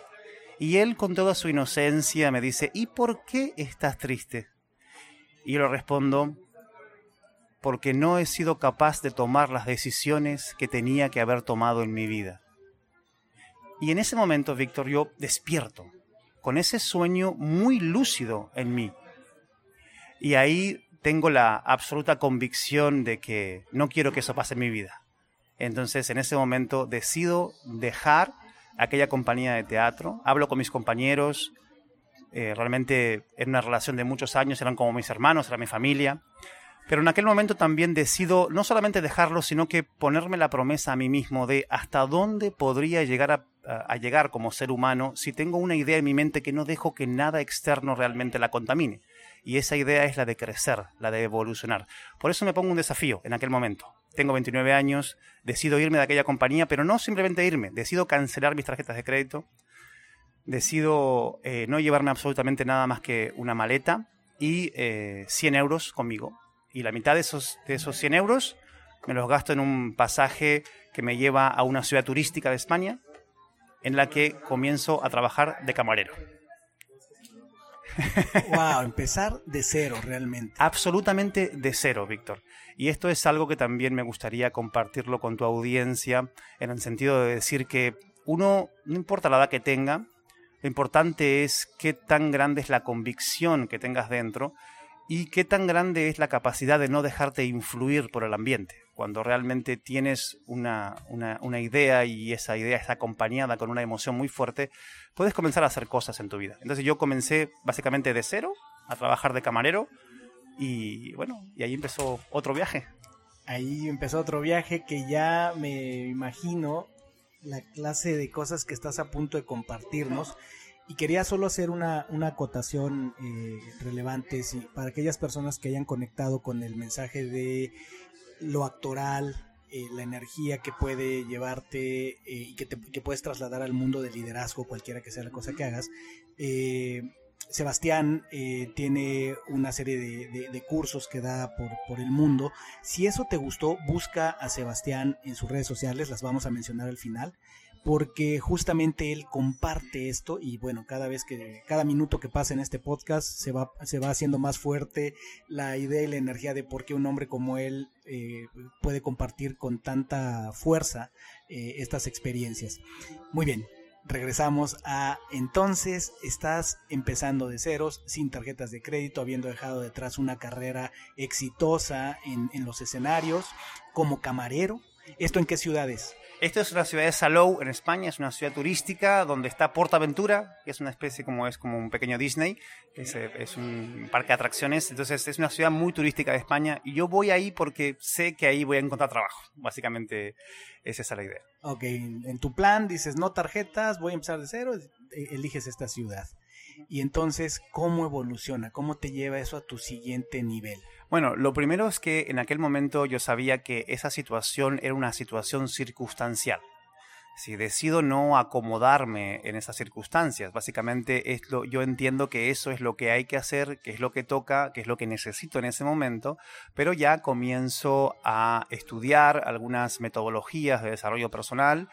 Y él con toda su inocencia me dice, ¿y por qué estás triste? Y yo le respondo, porque no he sido capaz de tomar las decisiones que tenía que haber tomado en mi vida. Y en ese momento, Víctor, yo despierto, con ese sueño muy lúcido en mí. Y ahí tengo la absoluta convicción de que no quiero que eso pase en mi vida. Entonces, en ese momento decido dejar aquella compañía de teatro, hablo con mis compañeros, eh, realmente en una relación de muchos años, eran como mis hermanos, era mi familia, pero en aquel momento también decido no solamente dejarlo, sino que ponerme la promesa a mí mismo de hasta dónde podría llegar a, llegar como ser humano si tengo una idea en mi mente que no dejo que nada externo realmente la contamine. Y esa idea es la de crecer, la de evolucionar. Por eso me pongo un desafío en aquel momento. Tengo 29 años, decido irme de aquella compañía, pero no simplemente irme, decido cancelar mis tarjetas de crédito, decido eh, no llevarme absolutamente nada más que una maleta y 100 eh, euros conmigo y la mitad de esos, de esos 100 euros me los gasto en un pasaje que me lleva a una ciudad turística de España en la que comienzo a trabajar de camarero. Wow, empezar de cero realmente. Absolutamente de cero, Víctor. Y esto es algo que también me gustaría compartirlo con tu audiencia, en el sentido de decir que uno, no importa la edad que tenga, lo importante es qué tan grande es la convicción que tengas dentro y qué tan grande es la capacidad de no dejarte influir por el ambiente. Cuando realmente tienes una, una, idea y esa idea está acompañada con una emoción muy fuerte, puedes comenzar a hacer cosas en tu vida. Entonces yo comencé básicamente de cero a trabajar de camarero y bueno, y ahí empezó otro viaje. Ahí empezó otro viaje que ya me imagino la clase de cosas que estás a punto de compartirnos y quería solo hacer una, una acotación eh, relevante para aquellas personas que hayan conectado con el mensaje de lo actoral, eh, la energía que puede llevarte eh, y que, te, que puedes trasladar al mundo del liderazgo, cualquiera que sea la cosa que hagas. Sebastián eh, tiene una serie de, cursos que da por, por, el mundo. Si eso te gustó, busca a Sebastián en sus redes sociales, las vamos a mencionar al final porque justamente él comparte esto y bueno, cada vez que, cada minuto que pasa en este podcast se va, se va haciendo más fuerte la idea y la energía de por qué un hombre como él eh, puede compartir con tanta fuerza eh, estas experiencias. Muy bien, regresamos a entonces estás empezando de ceros, sin tarjetas de crédito, habiendo dejado detrás una carrera exitosa en, en los escenarios como camarero. ¿Esto en qué ciudades? Esto es una ciudad de Salou, en España, es una ciudad turística donde está Portaventura, que es una especie como es como un pequeño Disney, es, es, un parque de atracciones, entonces es una ciudad muy turística de España y yo voy ahí porque sé que ahí voy a encontrar trabajo, básicamente es esa la idea. Ok, en tu plan dices no tarjetas, voy a empezar de cero, eliges esta ciudad. Y entonces, ¿cómo evoluciona? ¿Cómo te lleva eso a tu siguiente nivel? Bueno, lo primero es que en aquel momento yo sabía que esa situación era una situación circunstancial. Si decido no acomodarme en esas circunstancias, básicamente es lo, yo entiendo que eso es lo que hay que hacer, que es lo que toca, que es lo que necesito en ese momento, pero ya comienzo a estudiar algunas metodologías de desarrollo personal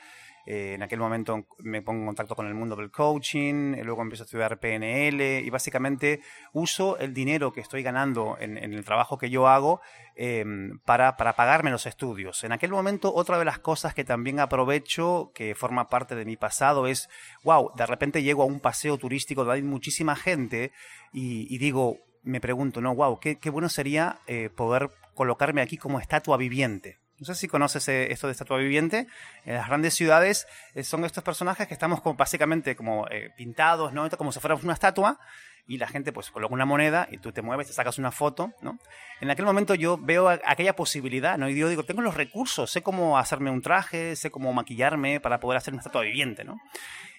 eh, en aquel momento me pongo en contacto con el mundo del coaching, eh, luego empiezo a estudiar PNL y básicamente uso el dinero que estoy ganando en, el trabajo que yo hago em, para, para, pagarme los estudios. En aquel momento otra de las cosas que también aprovecho, que forma parte de mi pasado, es, wow, de repente llego a un paseo turístico donde hay muchísima gente y, digo, me pregunto, no, wow, qué, bueno sería eh, poder colocarme aquí como estatua viviente. No sé si conoces eh, esto de estatua viviente. En las grandes ciudades eh, son estos personajes que estamos básicamente como eh, pintados, ¿no? Como si fuéramos una estatua y la gente pues coloca una moneda y tú te mueves, te sacas una foto, ¿no? En aquel momento yo veo aquella posibilidad, ¿no? Y yo digo, tengo los recursos, sé cómo hacerme un traje, sé cómo maquillarme para poder hacer una estatua viviente, ¿no?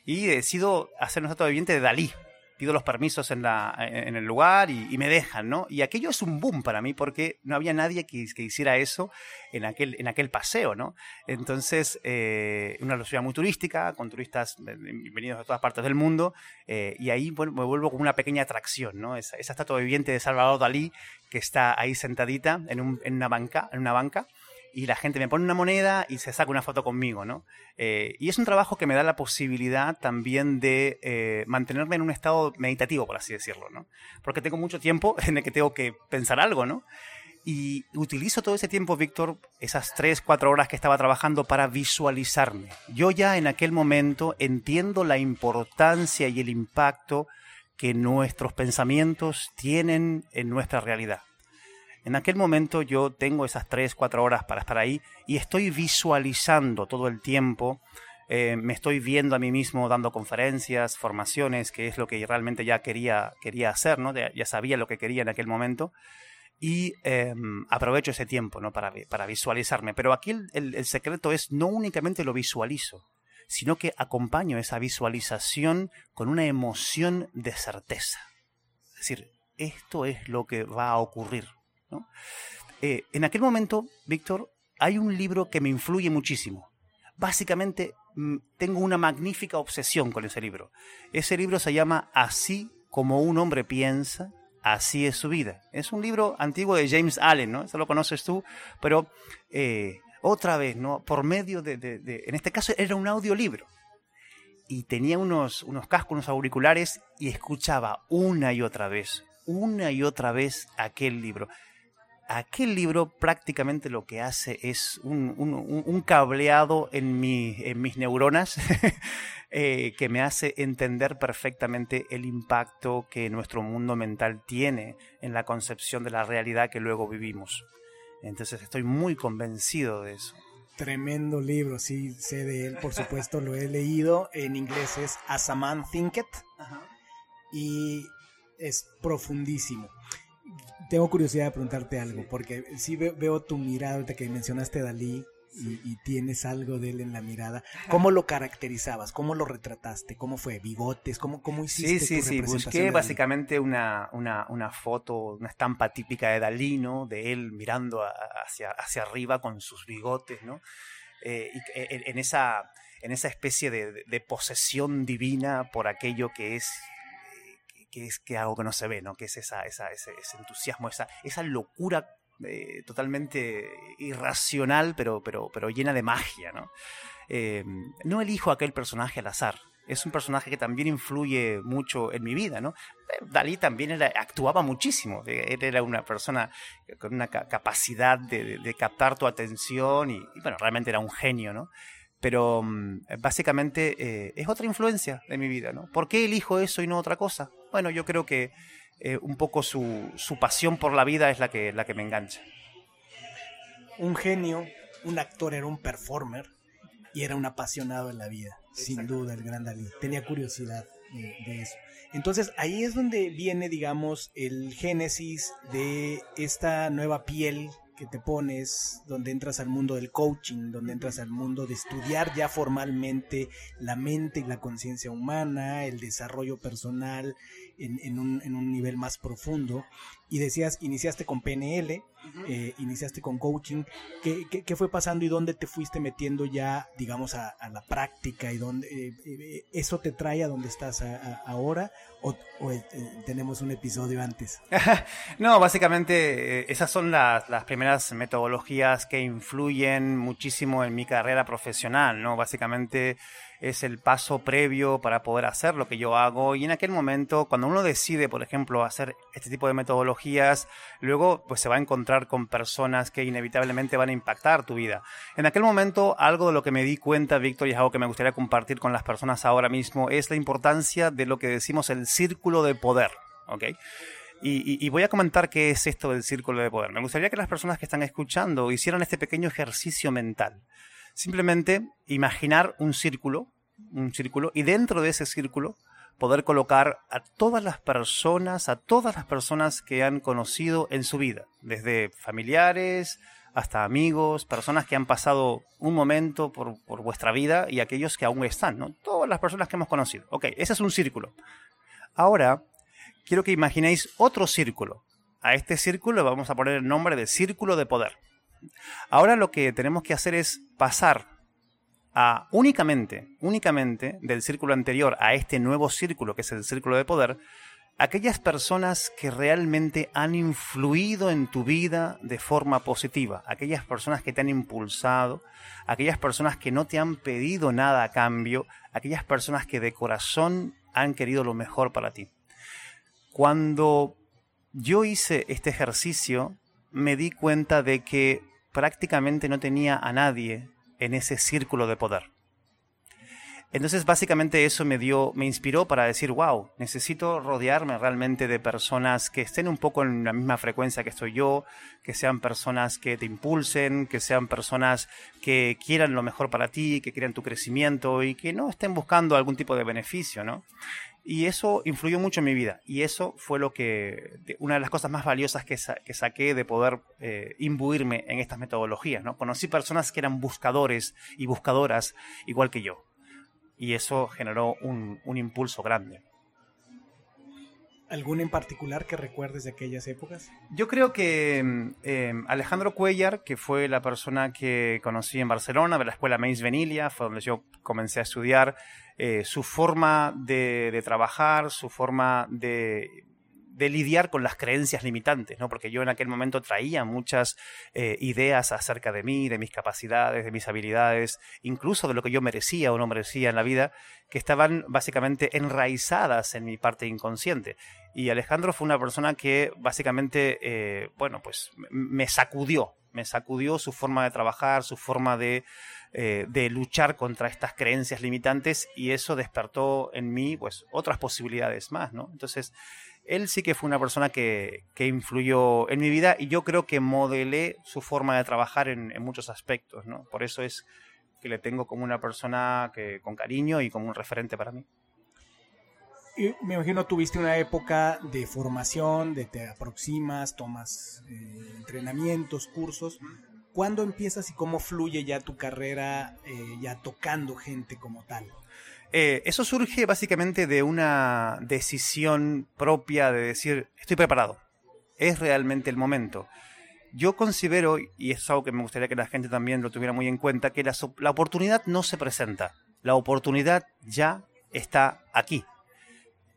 Y decido hacer una estatua viviente de Dalí, pido los permisos en, la, en el lugar y, me dejan, ¿no? Y aquello es un boom para mí porque no había nadie que, que hiciera eso en aquel, en aquel paseo, ¿no? Entonces, eh, una ciudad muy turística, con turistas venidos de todas partes del mundo, eh, y ahí bueno, me vuelvo como una pequeña atracción, ¿no? Esa, esa estatua viviente de Salvador Dalí que está ahí sentadita en, un, en, una banca, en una banca y la gente me pone una moneda y se saca una foto conmigo, ¿no? Eh, y es un trabajo que me da la posibilidad también de eh, mantenerme en un estado meditativo, por así decirlo, ¿no? Porque tengo mucho tiempo [LAUGHS] en el que tengo que pensar algo, ¿no? Y utilizo todo ese tiempo, Víctor, esas tres, cuatro horas que estaba trabajando para visualizarme. Yo ya en aquel momento entiendo la importancia y el impacto que nuestros pensamientos tienen en nuestra realidad. En aquel momento yo tengo esas 3, 4 horas para estar ahí y estoy visualizando todo el tiempo, eh, me estoy viendo a mí mismo dando conferencias, formaciones, que es lo que realmente ya quería, quería hacer, ¿no? ya sabía lo que quería en aquel momento y em, aprovecho ese tiempo ¿no? para, para visualizarme. Pero aquí el, el secreto es no únicamente lo visualizo, sino que acompaño esa visualización con una emoción de certeza. Es decir, esto es lo que va a ocurrir. Eh, en aquel momento, Víctor, hay un libro que me influye muchísimo. Básicamente, mm, tengo una magnífica obsesión con ese libro. Ese libro se llama Así como un hombre piensa, así es su vida. Es un libro antiguo de James Allen, ¿no? Eso lo conoces tú, pero eh, otra vez, ¿no? Por medio de, de, En este caso era un audiolibro. Y tenía unos, unos cascos, unos auriculares y escuchaba una y otra vez, una y otra vez aquel libro aquel libro prácticamente lo que hace es un, cableado en, mis neuronas [LAUGHS] eh, que me hace entender perfectamente el impacto que nuestro mundo mental tiene en la concepción de la realidad que luego vivimos. Entonces estoy muy convencido de eso. Tremendo libro, sí, sé de él, por supuesto, lo he leído. En inglés es As a Man Thinketh. Y es profundísimo tengo curiosidad de preguntarte algo, porque sí veo, tu mirada, ahorita que mencionaste Dalí, y, tienes algo de él en la mirada. ¿Cómo lo caracterizabas? ¿Cómo lo retrataste? ¿Cómo fue? ¿Bigotes? ¿Cómo, cómo hiciste Sí, sí, sí. Busqué básicamente una, una, una, foto, una estampa típica de Dalí, ¿no? De él mirando hacia, hacia arriba con sus bigotes, ¿no? Eh, y en, esa, en esa especie de, de posesión divina por aquello que es que es que algo que no se ve, ¿no? Que es esa, esa ese, entusiasmo, esa, esa locura eh, totalmente irracional, pero, llena de magia, ¿no? Eh, no elijo aquel personaje al azar. Es un personaje que también influye mucho en mi vida, ¿no? Eh, Dalí también actuaba muchísimo. Él era una persona con una capacidad de, captar tu atención y, bueno, realmente era un genio, ¿no? Pero mm, básicamente es otra influencia de mi vida, ¿no? ¿Por qué elijo eso y no otra cosa? Bueno, yo creo que eh, un poco su, su, pasión por la vida es la que, la que me engancha. Un genio, un actor era un performer y era un apasionado en la vida, sin duda el gran Dalí. Tenía curiosidad de, eso. Entonces ahí es donde viene, digamos, el génesis de esta nueva piel que te pones, donde entras al mundo del coaching, donde entras al mundo de estudiar ya formalmente la mente y la conciencia humana, el desarrollo personal, en, un, en un nivel más profundo. Y decías, iniciaste con PNL, eh, iniciaste con coaching. ¿Qué, ¿Qué, fue pasando y dónde te fuiste metiendo ya, digamos, a, la práctica? ¿Y dónde eh, eh, eso te trae a donde estás ahora? ¿O, tenemos un episodio antes? [LAUGHS] no, básicamente esas son las, las primeras metodologías que influyen muchísimo en mi carrera profesional, ¿no? Básicamente es el paso previo para poder hacer lo que yo hago y en aquel momento cuando uno decide por ejemplo hacer este tipo de metodologías luego pues se va a encontrar con personas que inevitablemente van a impactar tu vida en aquel momento algo de lo que me di cuenta Víctor y es algo que me gustaría compartir con las personas ahora mismo es la importancia de lo que decimos el círculo de poder ¿ok? Y, y, voy a comentar qué es esto del círculo de poder. Me gustaría que las personas que están escuchando hicieran este pequeño ejercicio mental. Simplemente imaginar un círculo, un círculo, y dentro de ese círculo poder colocar a todas las personas, a todas las personas que han conocido en su vida, desde familiares hasta amigos, personas que han pasado un momento por, por vuestra vida y aquellos que aún están, ¿no? Todas las personas que hemos conocido. Ok, ese es un círculo. Ahora, quiero que imaginéis otro círculo. A este círculo vamos a poner el nombre de círculo de poder. Ahora lo que tenemos que hacer es pasar a únicamente, únicamente del círculo anterior a este nuevo círculo que es el círculo de poder, aquellas personas que realmente han influido en tu vida de forma positiva, aquellas personas que te han impulsado, aquellas personas que no te han pedido nada a cambio, aquellas personas que de corazón han querido lo mejor para ti. Cuando yo hice este ejercicio, me di cuenta de que prácticamente no tenía a nadie en ese círculo de poder. Entonces básicamente eso me dio, me inspiró para decir, wow, necesito rodearme realmente de personas que estén un poco en la misma frecuencia que estoy yo, que sean personas que te impulsen, que sean personas que quieran lo mejor para ti, que quieran tu crecimiento y que no estén buscando algún tipo de beneficio, ¿no? Y eso influyó mucho en mi vida. Y eso fue lo que, una de las cosas más valiosas que, saqué de poder eh, imbuirme en estas metodologías. ¿no? Conocí personas que eran buscadores y buscadoras igual que yo. Y eso generó un, impulso grande. ¿Algún en particular que recuerdes de aquellas épocas? Yo creo que mm, em, Alejandro Cuellar, que fue la persona que conocí en Barcelona, de la escuela Meis Venilia, fue donde yo comencé a estudiar, eh, su forma de, trabajar, su forma de, lidiar con las creencias limitantes, ¿no? Porque yo en aquel momento traía muchas eh, ideas acerca de mí, de mis capacidades, de mis habilidades, incluso de lo que yo merecía o no merecía en la vida, que estaban básicamente enraizadas en mi parte inconsciente. Y Alejandro fue una persona que básicamente, eh, bueno, pues me sacudió, me sacudió su forma de trabajar, su forma de eh, de luchar contra estas creencias limitantes y eso despertó en mí pues otras posibilidades más, ¿no? Entonces, él sí que fue una persona que, influyó en mi vida y yo creo que modelé su forma de trabajar en, muchos aspectos, ¿no? Por eso es que le tengo como una persona que, con cariño y como un referente para mí. Y me imagino tuviste una época de formación, de te aproximas, tomas eh, entrenamientos, cursos. ¿Cuándo empiezas y cómo fluye ya tu carrera eh, ya tocando gente como tal? Eh, eso surge básicamente de una decisión propia de decir, estoy preparado, es realmente el momento. Yo considero, y es algo que me gustaría que la gente también lo tuviera muy en cuenta, que la, oportunidad no se presenta, la oportunidad ya está aquí.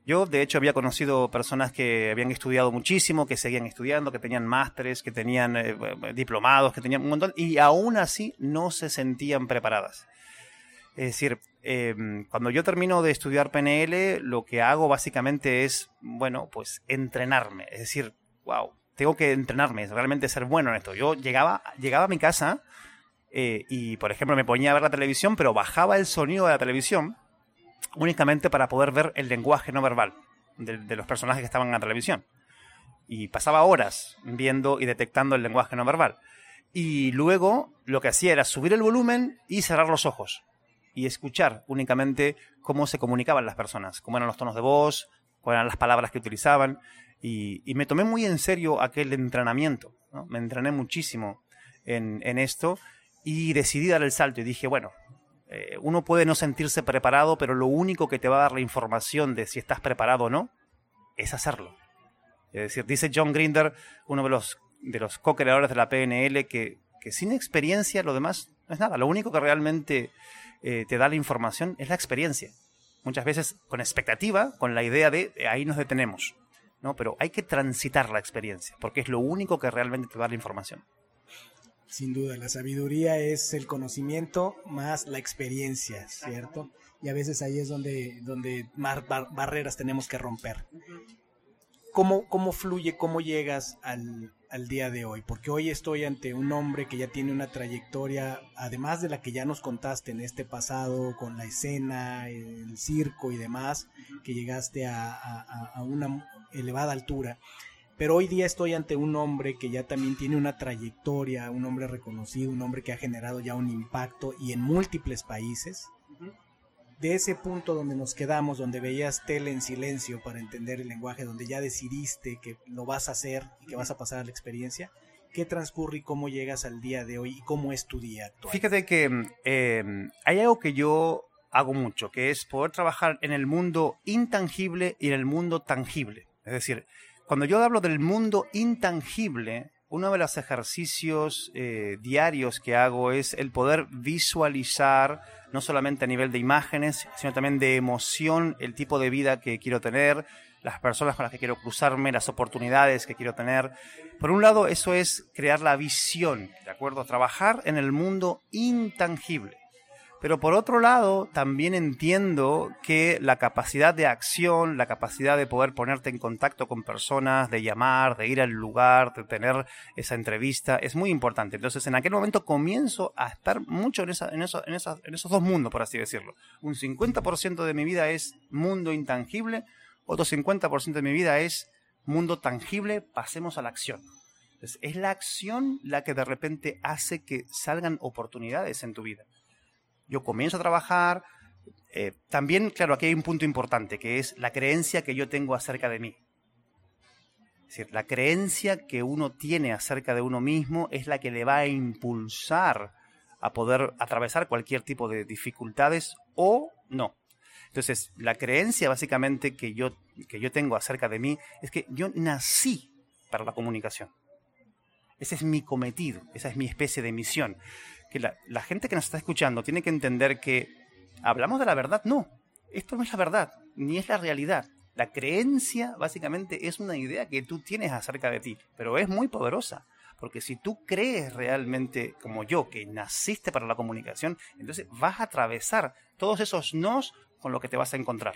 Yo, de hecho, había conocido personas que habían estudiado muchísimo, que seguían estudiando, que tenían másteres, que tenían eh, diplomados, que tenían un montón, y aún así no se sentían preparadas. Es decir, em, cuando yo termino de estudiar PNL, lo que hago básicamente es, bueno, pues entrenarme. Es decir, wow, tengo que entrenarme, realmente ser bueno en esto. Yo llegaba, llegaba a mi casa eh, y, por ejemplo, me ponía a ver la televisión, pero bajaba el sonido de la televisión únicamente para poder ver el lenguaje no verbal de, los personajes que estaban en la televisión. Y pasaba horas viendo y detectando el lenguaje no verbal. Y luego lo que hacía era subir el volumen y cerrar los ojos. Y escuchar únicamente cómo se comunicaban las personas, cómo eran los tonos de voz, cuáles eran las palabras que utilizaban. Y, me tomé muy en serio aquel entrenamiento. Me entrené muchísimo en, esto y decidí dar el salto y dije, bueno, eh, uno puede no sentirse preparado, pero lo único que te va a dar la información de si estás preparado o no es hacerlo. Es decir, dice John Grinder, uno de los, de los co-creadores de la PNL, que, que, sin experiencia lo demás no es nada. Lo único que realmente eh, te da la información es la experiencia. Muchas veces con expectativa, con la idea de eh, ahí nos detenemos. ¿no? Pero hay que transitar la experiencia, porque es lo único que realmente te da la información. Sin duda, la sabiduría es el conocimiento más la experiencia, ¿cierto? Y a veces ahí es donde, donde más barreras tenemos que romper. ¿Cómo, ¿Cómo fluye, cómo llegas al, al día de hoy? Porque hoy estoy ante un hombre que ya tiene una trayectoria, además de la que ya nos contaste en este pasado, con la escena, el circo y demás, que llegaste a, a, a una elevada altura. Pero hoy día estoy ante un hombre que ya también tiene una trayectoria, un hombre reconocido, un hombre que ha generado ya un impacto y en múltiples países. De ese punto donde nos quedamos, donde veías tele en silencio para entender el lenguaje, donde ya decidiste que lo vas a hacer y que vas a pasar la experiencia, ¿qué transcurre y cómo llegas al día de hoy y cómo es tu día actual? Fíjate que em, hay algo que yo hago mucho, que es poder trabajar en el mundo intangible y en el mundo tangible. Es decir, cuando yo hablo del mundo intangible, uno de los ejercicios eh, diarios que hago es el poder visualizar, no solamente a nivel de imágenes, sino también de emoción, el tipo de vida que quiero tener, las personas con las que quiero cruzarme, las oportunidades que quiero tener. Por un lado, eso es crear la visión, ¿de acuerdo? Trabajar en el mundo intangible. Pero por otro lado, también entiendo que la capacidad de acción, la capacidad de poder ponerte en contacto con personas, de llamar, de ir al lugar, de tener esa entrevista, es muy importante. Entonces, en aquel momento comienzo a estar mucho en, esa, en, eso, en, en esos dos mundos, por así decirlo. Un 50% de mi vida es mundo intangible, otro 50% de mi vida es mundo tangible, pasemos a la acción. Entonces, es la acción la que de repente hace que salgan oportunidades en tu vida yo comienzo a trabajar. Eh, también, claro, aquí hay un punto importante, que es la creencia que yo tengo acerca de mí. Es decir, la creencia que uno tiene acerca de uno mismo es la que le va a impulsar a poder atravesar cualquier tipo de dificultades o no. Entonces, la creencia básicamente que yo, que yo tengo acerca de mí es que yo nací para la comunicación. Ese es mi cometido, esa es mi especie de misión que la, gente que nos está escuchando tiene que entender que hablamos de la verdad. No, esto no es la verdad, ni es la realidad. La creencia básicamente es una idea que tú tienes acerca de ti, pero es muy poderosa. Porque si tú crees realmente, como yo, que naciste para la comunicación, entonces vas a atravesar todos esos nos con lo que te vas a encontrar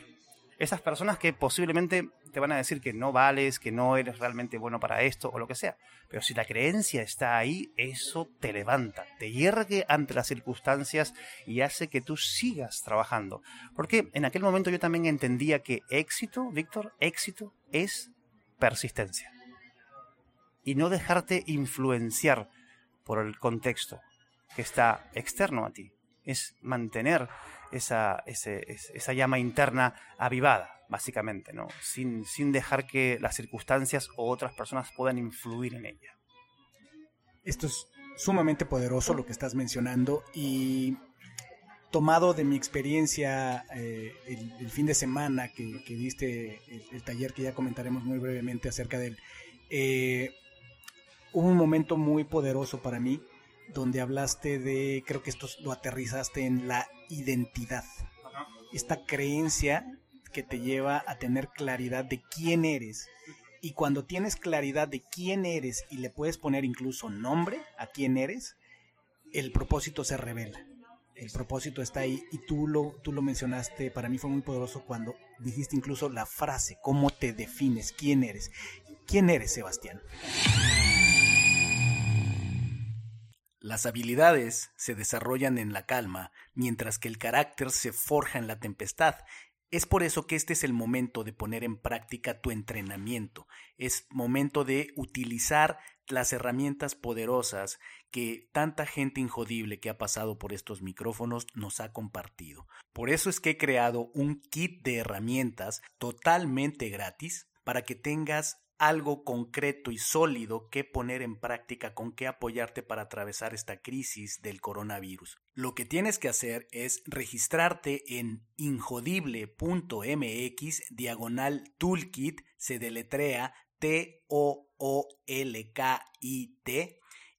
esas personas que posiblemente te van a decir que no vales, que no eres realmente bueno para esto o lo que sea. Pero si la creencia está ahí, eso te levanta, te hiergue ante las circunstancias y hace que tú sigas trabajando. Porque en aquel momento yo también entendía que éxito, Víctor, éxito es persistencia. Y no dejarte influenciar por el contexto que está externo a ti. Es mantener esa, esa llama interna avivada, básicamente, ¿no? Sin, sin dejar que las circunstancias o otras personas puedan influir en ella. Esto es sumamente poderoso lo que estás mencionando y tomado de mi experiencia eh, el, fin de semana que, diste el, taller que ya comentaremos muy brevemente acerca de él, eh, hubo un momento muy poderoso para mí donde hablaste de, creo que esto lo aterrizaste en la identidad. Esta creencia que te lleva a tener claridad de quién eres. Y cuando tienes claridad de quién eres y le puedes poner incluso nombre a quién eres, el propósito se revela. El propósito está ahí y tú lo, tú lo mencionaste, para mí fue muy poderoso cuando dijiste incluso la frase, cómo te defines, quién eres. ¿Quién eres, Sebastián? Las habilidades se desarrollan en la calma, mientras que el carácter se forja en la tempestad. Es por eso que este es el momento de poner en práctica tu entrenamiento. Es momento de utilizar las herramientas poderosas que tanta gente injodible que ha pasado por estos micrófonos nos ha compartido. Por eso es que he creado un kit de herramientas totalmente gratis para que tengas algo concreto y sólido que poner en práctica, con qué apoyarte para atravesar esta crisis del coronavirus. Lo que tienes que hacer es registrarte en injodible.mx diagonal toolkit, se deletrea T-O-O-L-K-I-T,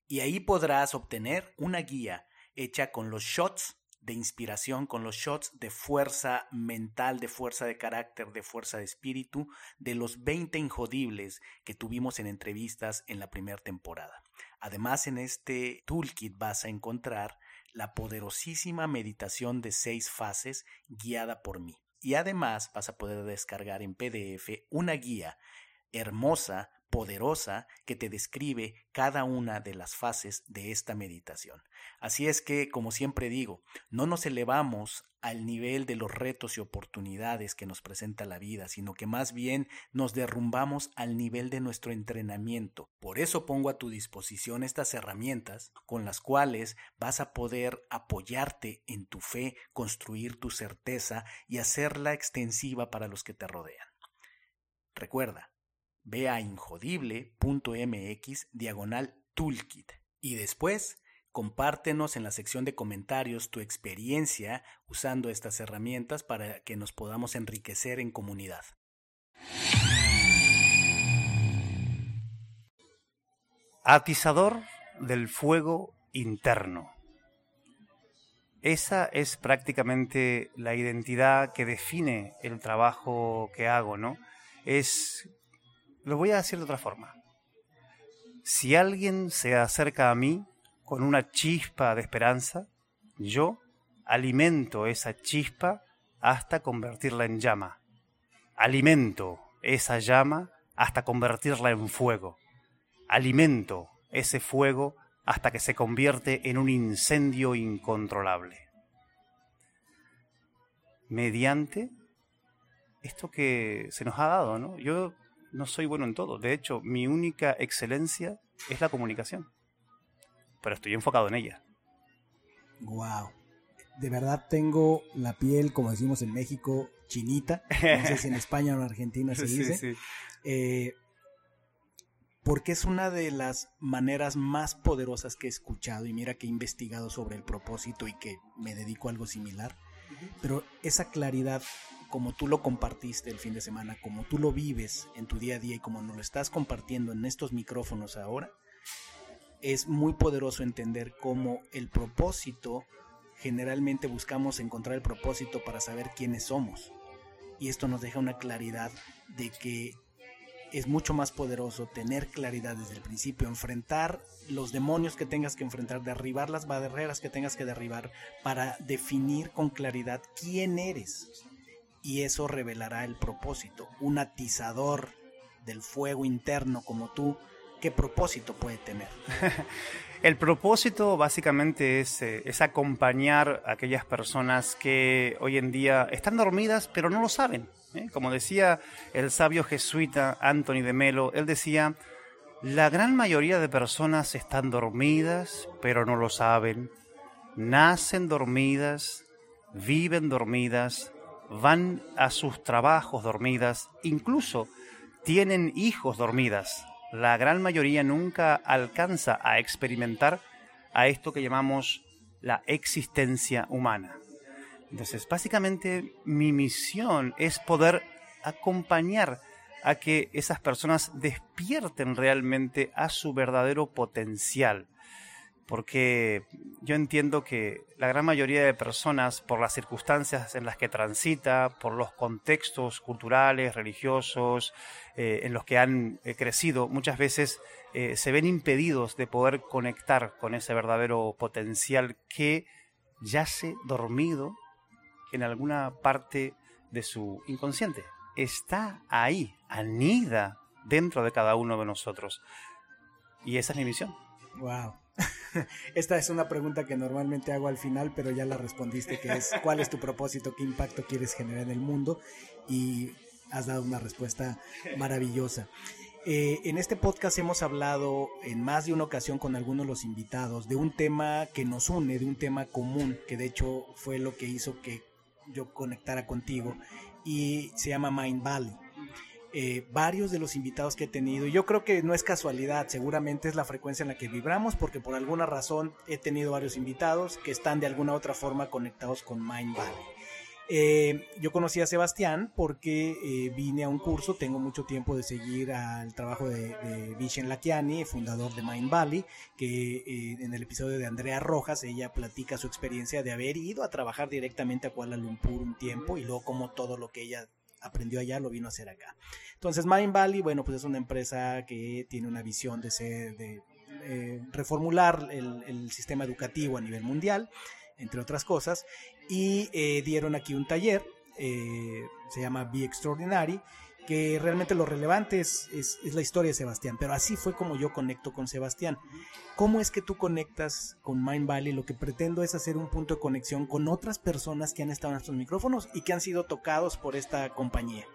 y ahí podrás obtener una guía hecha con los shots de inspiración, con los shots de fuerza mental, de fuerza de carácter, de fuerza de espíritu, de los 20 injodibles que tuvimos en entrevistas en la primera temporada. Además, en este toolkit vas a encontrar la poderosísima meditación de seis fases guiada por mí. Y además vas a poder descargar en PDF una guía hermosa poderosa que te describe cada una de las fases de esta meditación. Así es que, como siempre digo, no nos elevamos al nivel de los retos y oportunidades que nos presenta la vida, sino que más bien nos derrumbamos al nivel de nuestro entrenamiento. Por eso pongo a tu disposición estas herramientas con las cuales vas a poder apoyarte en tu fe, construir tu certeza y hacerla extensiva para los que te rodean. Recuerda, Ve a injodible.mx diagonal toolkit y después compártenos en la sección de comentarios tu experiencia usando estas herramientas para que nos podamos enriquecer en comunidad. Atizador del fuego interno. Esa es prácticamente la identidad que define el trabajo que hago, ¿no? Es lo voy a decir de otra forma. Si alguien se acerca a mí con una chispa de esperanza, yo alimento esa chispa hasta convertirla en llama. Alimento esa llama hasta convertirla en fuego. Alimento ese fuego hasta que se convierte en un incendio incontrolable. Mediante esto que se nos ha dado, ¿no? Yo no soy bueno en todo. De hecho, mi única excelencia es la comunicación. Pero estoy enfocado en ella. Wow. De verdad tengo la piel, como decimos en México, chinita. No sé si en [LAUGHS] España o en Argentina se dice. Eh, porque es una de las maneras más poderosas que he escuchado y mira que he investigado sobre el propósito y que me dedico a algo similar. Pero esa claridad como tú lo compartiste el fin de semana, como tú lo vives en tu día a día y como nos lo estás compartiendo en estos micrófonos ahora, es muy poderoso entender cómo el propósito, generalmente buscamos encontrar el propósito para saber quiénes somos. Y esto nos deja una claridad de que es mucho más poderoso tener claridad desde el principio, enfrentar los demonios que tengas que enfrentar, derribar las barreras que tengas que derribar para definir con claridad quién eres y eso revelará el propósito. Un atizador del fuego interno como tú, ¿qué propósito puede tener? [LAUGHS] el propósito básicamente es, eh, es, acompañar a aquellas personas que hoy en día están dormidas pero no lo saben. ¿Eh? Como decía el sabio jesuita Anthony de Melo, él decía, la gran mayoría de personas están dormidas pero no lo saben. Nacen dormidas, viven dormidas, van a sus trabajos dormidas, incluso tienen hijos dormidas. La gran mayoría nunca alcanza a experimentar a esto que llamamos la existencia humana. Entonces, básicamente mi misión es poder acompañar a que esas personas despierten realmente a su verdadero potencial. porque yo entiendo que la gran mayoría de personas, por las circunstancias en las que transita, por los contextos culturales, religiosos, eh, en los que han eh, crecido, muchas veces eh, se ven impedidos de poder conectar con ese verdadero potencial que yace dormido en alguna parte de su inconsciente. Está ahí, anida dentro de cada uno de nosotros. Y esa es mi misión. Wow. [LAUGHS] Esta es una pregunta que normalmente hago al final, pero ya la respondiste, que es ¿cuál es tu propósito? ¿Qué impacto quieres generar en el mundo? Y has dado una respuesta maravillosa. Eh, en este podcast hemos hablado en más de una ocasión con algunos de los invitados de un tema que nos une, de un tema común, que de hecho fue lo que hizo que yo conectara contigo, y se llama Mind Valley. Eh, varios de los invitados que he tenido, yo creo que no es casualidad, seguramente es la frecuencia en la que vibramos, porque por alguna razón he tenido varios invitados que están de alguna otra forma conectados con Mind Valley. Eh, yo conocí a Sebastián porque eh, vine a un curso, tengo mucho tiempo de seguir al trabajo de, Vishen Lakiani, fundador de Mind Valley, que eh, en el episodio de Andrea Rojas, ella platica su experiencia de haber ido a trabajar directamente a Kuala Lumpur un tiempo y luego como todo lo que ella aprendió allá lo vino a hacer acá. Entonces Mind Valley, bueno, pues es una empresa que tiene una visión de, ser, de reformular el, el sistema educativo a nivel mundial entre otras cosas, y eh, dieron aquí un taller, eh, se llama Be Extraordinary, que realmente lo relevante es, es, la historia de Sebastián, pero así fue como yo conecto con Sebastián. ¿Cómo es que tú conectas con Mind Valley? Lo que pretendo es hacer un punto de conexión con otras personas que han estado en estos micrófonos y que han sido tocados por esta compañía.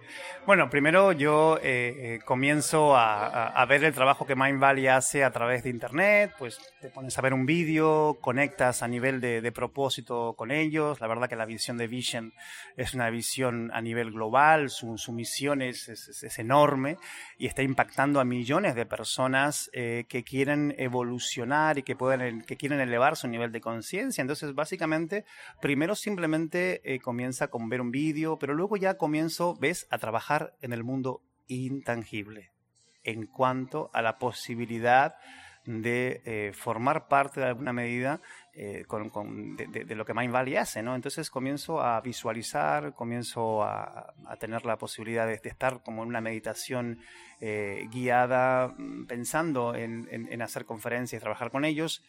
Bueno, primero yo eh, comienzo a, a, ver el trabajo que Mind Valley hace a través de Internet, pues te pones a ver un vídeo, conectas a nivel de, de propósito con ellos. La verdad que la visión de Vision es una visión a nivel global, su, su misión es es, enorme y está impactando a millones de personas eh, que quieren evolucionar y que, pueden, que quieren elevar su nivel de conciencia. Entonces, básicamente, primero simplemente eh, comienza con ver un vídeo, pero luego ya comienzo, ves, a trabajar en el mundo intangible en cuanto a la posibilidad de eh, formar parte de alguna medida eh, con, de, lo que Mind Valley hace, ¿no? Entonces comienzo a visualizar, comienzo a, tener la posibilidad de, estar como en una meditación eh, guiada, pensando en, hacer conferencias, trabajar con ellos.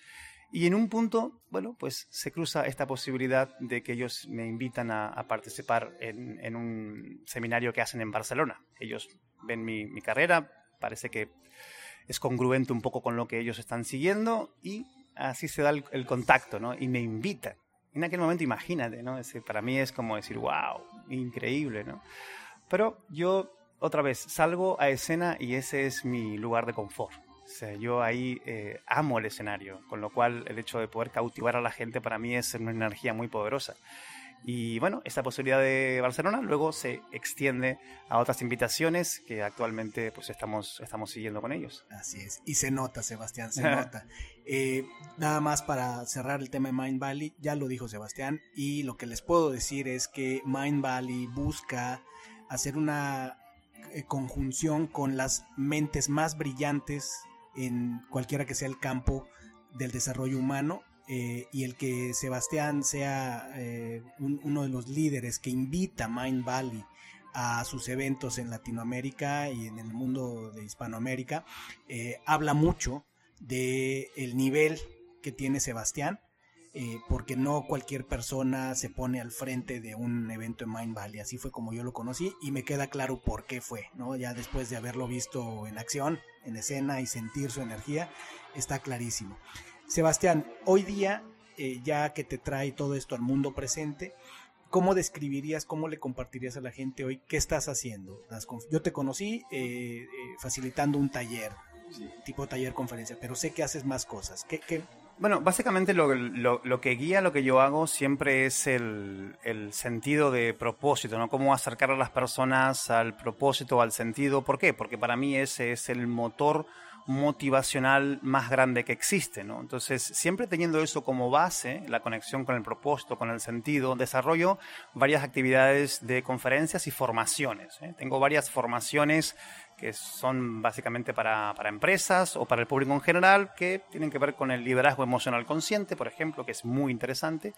Y en un punto, bueno, pues se cruza esta posibilidad de que ellos me invitan a, participar en, un seminario que hacen en Barcelona. Ellos ven mi, mi carrera, parece que es congruente un poco con lo que ellos están siguiendo y así se da el, contacto, ¿no? Y me invita. En aquel momento, imagínate, ¿no? Ese, para mí es como decir, wow, increíble, ¿no? Pero yo, otra vez, salgo a escena y ese es mi lugar de confort. O sea, yo ahí eh, amo el escenario, con lo cual el hecho de poder cautivar a la gente para mí es una energía muy poderosa. Y bueno, esta posibilidad de Barcelona luego se extiende a otras invitaciones que actualmente pues estamos, estamos siguiendo con ellos. Así es, y se nota, Sebastián, se nota. [LAUGHS] Eh, nada más para cerrar el tema de Mind Valley, ya lo dijo Sebastián, y lo que les puedo decir es que Mind Valley busca hacer una eh, conjunción con las mentes más brillantes en cualquiera que sea el campo del desarrollo humano eh, y el que Sebastián sea eh, uno de los líderes que invita a Mind Valley a sus eventos en Latinoamérica y en el mundo de Hispanoamérica, eh, habla mucho del el nivel que tiene Sebastián, porque no cualquier persona se pone al frente de un evento en Mind Valley. Así fue como yo lo conocí y me queda claro por qué fue, ¿no? Ya después de haberlo visto en acción, en escena y sentir su energía, está clarísimo. Sebastián, hoy día, eh, ya que te trae todo esto al mundo presente, ¿cómo describirías, cómo le compartirías a la gente hoy qué estás haciendo? Yo te conocí eh, eh, facilitando un taller, tipo taller conferencia, pero sé que haces más cosas. ¿Qué, Bueno, básicamente lo, lo, que guía lo que yo hago siempre es el, el, sentido de propósito, ¿no? Cómo acercar a las personas al propósito, al sentido. ¿Por qué? Porque para mí ese es el motor motivacional más grande que existe, ¿no? Entonces, siempre teniendo eso como base, la conexión con el propósito, con el sentido, desarrollo varias actividades de conferencias y formaciones. ¿eh? Tengo varias formaciones que son básicamente para, para, empresas o para el público en general, que tienen que ver con el liderazgo emocional consciente, por ejemplo, que es muy interesante.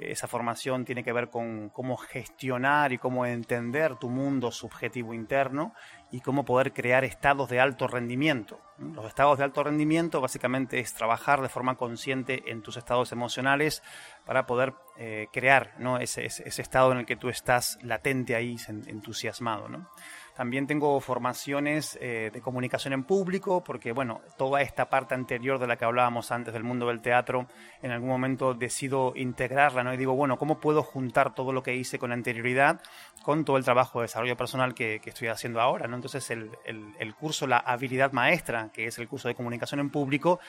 Esa formación tiene que ver con cómo gestionar y cómo entender tu mundo subjetivo interno y cómo poder crear estados de alto rendimiento. Los estados de alto rendimiento básicamente es trabajar de forma consciente en tus estados emocionales para poder eh, crear ¿no? ese, ese, estado en el que tú estás latente ahí, entusiasmado. ¿no? También tengo formaciones eh, de comunicación en público, porque bueno, toda esta parte anterior de la que hablábamos antes del mundo del teatro, en algún momento decido integrarla, ¿no? Y digo, bueno, ¿cómo puedo juntar todo lo que hice con anterioridad con todo el trabajo de desarrollo personal que, estoy haciendo ahora, ¿no? Entonces el, el curso, la habilidad maestra, que es el curso de comunicación en público,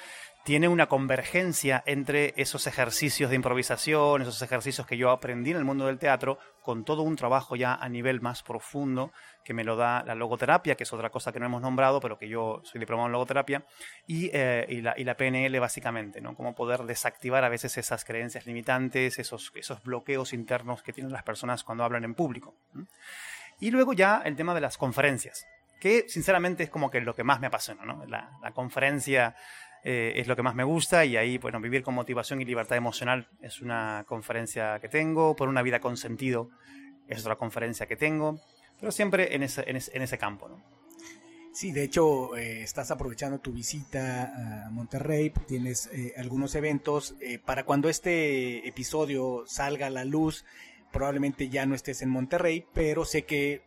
tiene una convergencia entre esos ejercicios de improvisación, esos ejercicios que yo aprendí en el mundo del teatro, con todo un trabajo ya a nivel más profundo que me lo da la logoterapia, que es otra cosa que no hemos nombrado, pero que yo soy diplomado en logoterapia, y, eh, y, la, y, la, PNL básicamente, ¿no? Cómo poder desactivar a veces esas creencias limitantes, esos, esos bloqueos internos que tienen las personas cuando hablan en público. Y luego ya el tema de las conferencias, que sinceramente es como que lo que más me apasiona, ¿no? La, la conferencia eh, es lo que más me gusta y ahí, bueno, vivir con motivación y libertad emocional es una conferencia que tengo, por una vida con sentido es otra conferencia que tengo pero siempre en ese, en ese, campo. ¿no? Sí, de hecho, eh, estás aprovechando tu visita a Monterrey, tienes eh, algunos eventos. Para cuando este episodio salga a la luz, probablemente ya no estés en Monterrey, pero sé que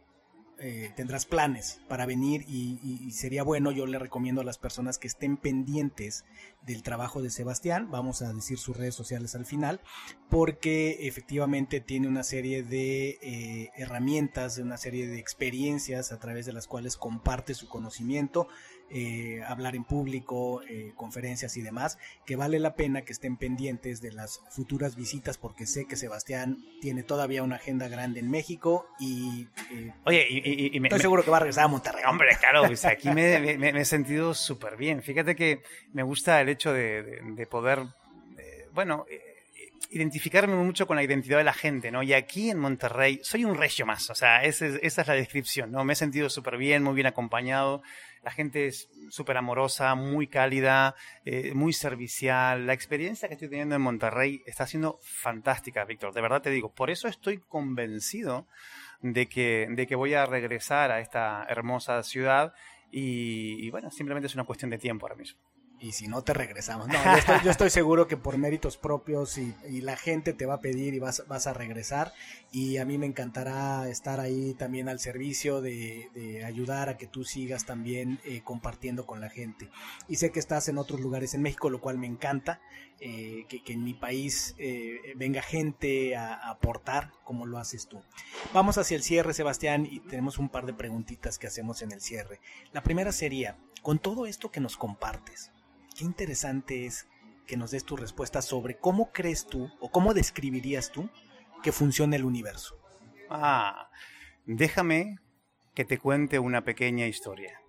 eh, tendrás planes para venir y, sería bueno, yo le recomiendo a las personas que estén pendientes del trabajo de Sebastián, vamos a decir sus redes sociales al final, porque efectivamente tiene una serie de eh, herramientas, una serie de experiencias a través de las cuales comparte su conocimiento eh, hablar en público, eh, conferencias y demás, que vale la pena que estén pendientes de las futuras visitas porque sé que Sebastián tiene todavía una agenda grande en México y... Eh, Oye, y, estoy seguro que va a regresar a Monterrey. Hombre, claro, pues aquí me, [LAUGHS] he sentido súper bien. Fíjate que me gusta el hecho de, poder, bueno identificarme mucho con la identidad de la gente, ¿no? Y aquí en Monterrey soy un regio más, o sea, esa es, la descripción, ¿no? Me he sentido súper bien, muy bien acompañado, la gente es súper amorosa, muy cálida, eh, muy servicial. La experiencia que estoy teniendo en Monterrey está siendo fantástica, Víctor. De verdad te digo, por eso estoy convencido de que, de que voy a regresar a esta hermosa ciudad y, y bueno, simplemente es una cuestión de tiempo ahora mismo y si no te regresamos. No, yo estoy, seguro que por méritos propios y, la gente te va a pedir y vas, vas a regresar y a mí me encantará estar ahí también al servicio de, ayudar a que tú sigas también eh, compartiendo con la gente. Y sé que estás en otros lugares en México, lo cual me encanta, eh, que, en mi país eh, venga gente a, a, aportar como lo haces tú. Vamos hacia el cierre, Sebastián, y tenemos un par de preguntitas que hacemos en el cierre. La primera sería, con todo esto que nos compartes, qué interesante es que nos des tu respuesta sobre cómo crees tú o cómo describirías tú que funciona el universo. Ah, déjame que te cuente una pequeña historia.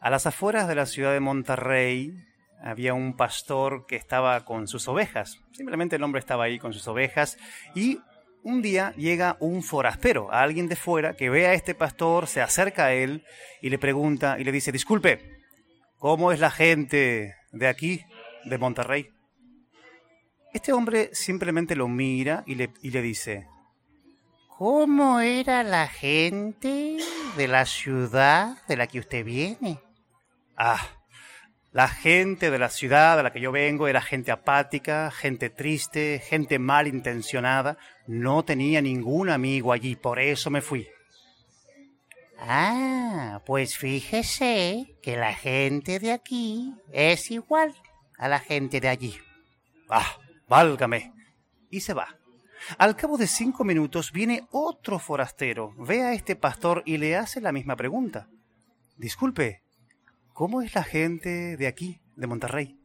A las afueras de la ciudad de Monterrey había un pastor que estaba con sus ovejas. Simplemente el hombre estaba ahí con sus ovejas y un día llega un forastero, alguien de fuera que ve a este pastor, se acerca a él y le pregunta y le dice, disculpe, ¿Cómo es la gente de aquí, de Monterrey? Este hombre simplemente lo mira y le, y le dice, ¿cómo era la gente de la ciudad de la que usted viene? Ah, la gente de la ciudad de la que yo vengo era gente apática, gente triste, gente malintencionada. No tenía ningún amigo allí, por eso me fui. Ah, pues fíjese que la gente de aquí es igual a la gente de allí. Ah, válgame. Y se va. Al cabo de cinco minutos viene otro forastero, ve a este pastor y le hace la misma pregunta. Disculpe, ¿cómo es la gente de aquí, de Monterrey?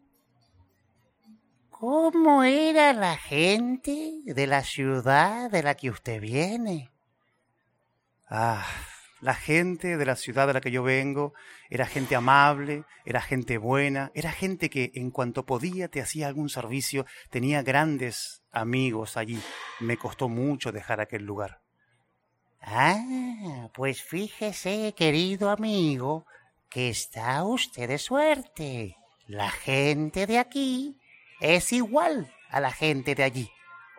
¿Cómo era la gente de la ciudad de la que usted viene? Ah, la gente de la ciudad de la que yo vengo era gente amable, era gente buena, era gente que en cuanto podía te hacía algún servicio, tenía grandes amigos allí. Me costó mucho dejar aquel lugar. Ah, pues fíjese, querido amigo, que está usted de suerte. La gente de aquí es igual a la gente de allí.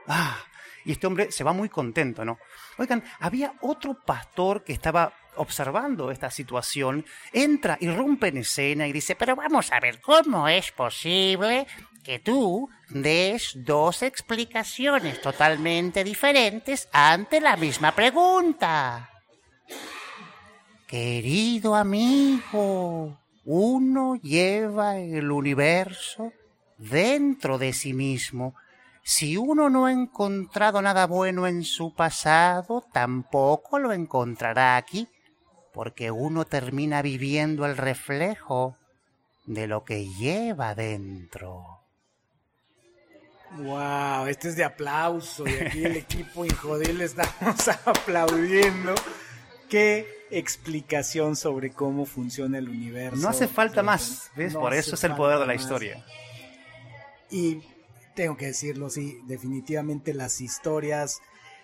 Ah, y este hombre se va muy contento, ¿no? Oigan, había otro pastor que estaba observando esta situación, entra, irrumpe en escena y dice, pero vamos a ver, ¿cómo es posible que tú des dos explicaciones totalmente diferentes ante la misma pregunta? Querido amigo, uno lleva el universo dentro de sí mismo. Si uno no ha encontrado nada bueno en su pasado, tampoco lo encontrará aquí, porque uno termina viviendo el reflejo de lo que lleva dentro. Wow, este es de aplauso y aquí el equipo injodible estamos [LAUGHS] aplaudiendo. Qué explicación sobre cómo funciona el universo. No hace falta más, ¿ves? Por eso es el poder de la historia. Y tengo que decirlo, sí, definitivamente las historias,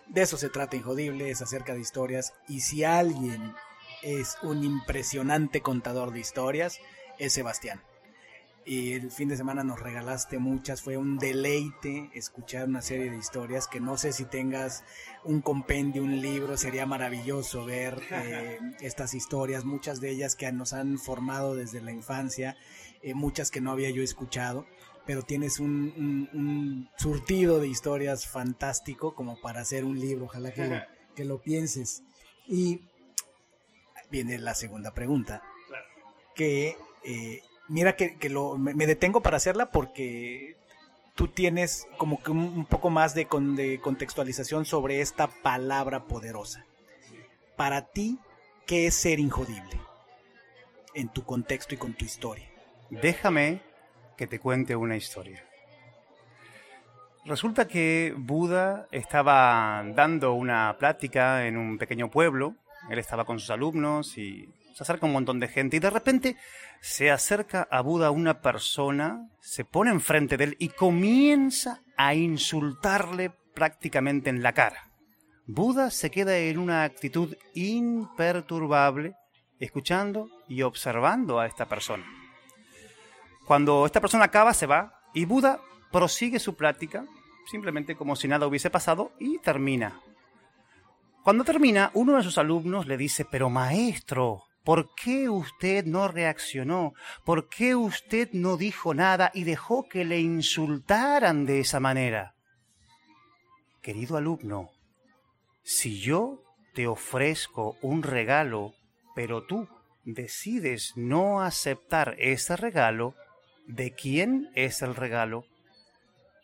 de eso se trata Injodible, es acerca de historias. Y si alguien es un impresionante contador de historias, es Sebastián. Y el fin de semana nos regalaste muchas, fue un deleite escuchar una serie de historias que no sé si tengas un compendio, un libro, sería maravilloso ver [LAUGHS] eh, estas historias, muchas de ellas que nos han formado desde la infancia, eh, muchas que no había yo escuchado pero tienes un, surtido de historias fantástico como para hacer un libro. Ojalá que, lo, que lo pienses. Y viene la segunda pregunta. Que eh, mira que, lo, me, detengo para hacerla porque tú tienes como que un, poco más de, de contextualización sobre esta palabra poderosa. Para ti, ¿qué es ser injodible? En tu contexto y con tu historia. Déjame que te cuente una historia. Resulta que Buda estaba dando una plática en un pequeño pueblo, él estaba con sus alumnos y se acerca un montón de gente y de repente se acerca a Buda una persona, se pone enfrente de él y comienza a insultarle prácticamente en la cara. Buda se queda en una actitud imperturbable, escuchando y observando a esta persona. Cuando esta persona acaba, se va y Buda prosigue su plática, simplemente como si nada hubiese pasado, y termina. Cuando termina, uno de sus alumnos le dice, pero maestro, ¿por qué usted no reaccionó? ¿Por qué usted no dijo nada y dejó que le insultaran de esa manera? Querido alumno, si yo te ofrezco un regalo, pero tú decides no aceptar ese regalo, ¿De quién es el regalo?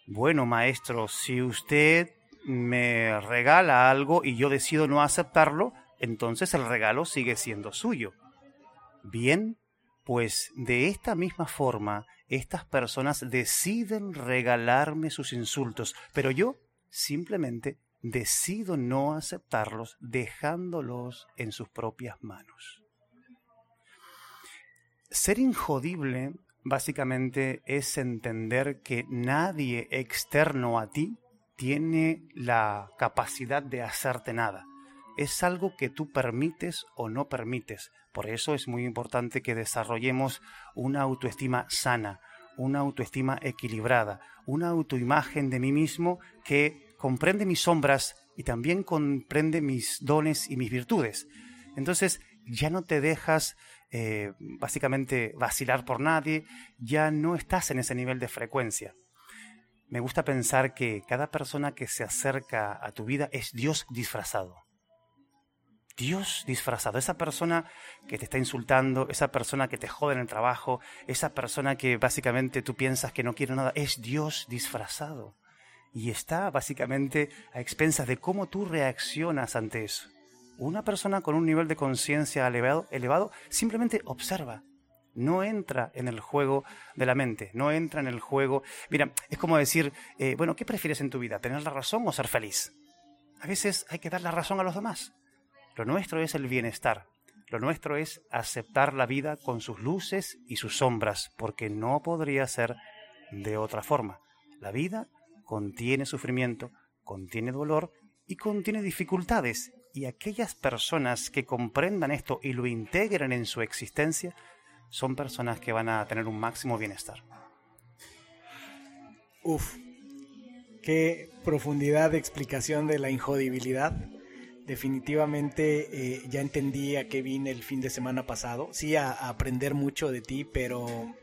Bueno, maestro, si usted me regala algo y yo decido no aceptarlo, entonces el regalo sigue siendo suyo. Bien, pues de esta misma forma estas personas deciden regalarme sus insultos, pero yo simplemente decido no aceptarlos dejándolos en sus propias manos. Ser injodible básicamente es entender que nadie externo a ti tiene la capacidad de hacerte nada. Es algo que tú permites o no permites. Por eso es muy importante que desarrollemos una autoestima sana, una autoestima equilibrada, una autoimagen de mí mismo que comprende mis sombras y también comprende mis dones y mis virtudes. Entonces ya no te dejas eh, básicamente vacilar por nadie, ya no estás en ese nivel de frecuencia. Me gusta pensar que cada persona que se acerca a tu vida es Dios disfrazado. Dios disfrazado, esa persona que te está insultando, esa persona que te jode en el trabajo, esa persona que básicamente tú piensas que no quiere nada, es Dios disfrazado. Y está básicamente a expensas de cómo tú reaccionas ante eso. Una persona con un nivel de conciencia elevado, simplemente observa, no entra en el juego de la mente, no entra en el juego. Mira, es como decir, eh, bueno, ¿qué prefieres en tu vida? ¿Tener la razón o ser feliz? A veces hay que dar la razón a los demás. Lo nuestro es el bienestar. Lo nuestro es aceptar la vida con sus luces y sus sombras, porque no podría ser de otra forma. La vida contiene sufrimiento, contiene dolor y contiene dificultades Y aquellas personas que comprendan esto y lo integren en su existencia son personas que van a tener un máximo bienestar. Uf, qué profundidad de explicación de la injodibilidad. Definitivamente eh, ya entendí a qué vine el fin de semana pasado. Sí, a, a aprender mucho de ti, pero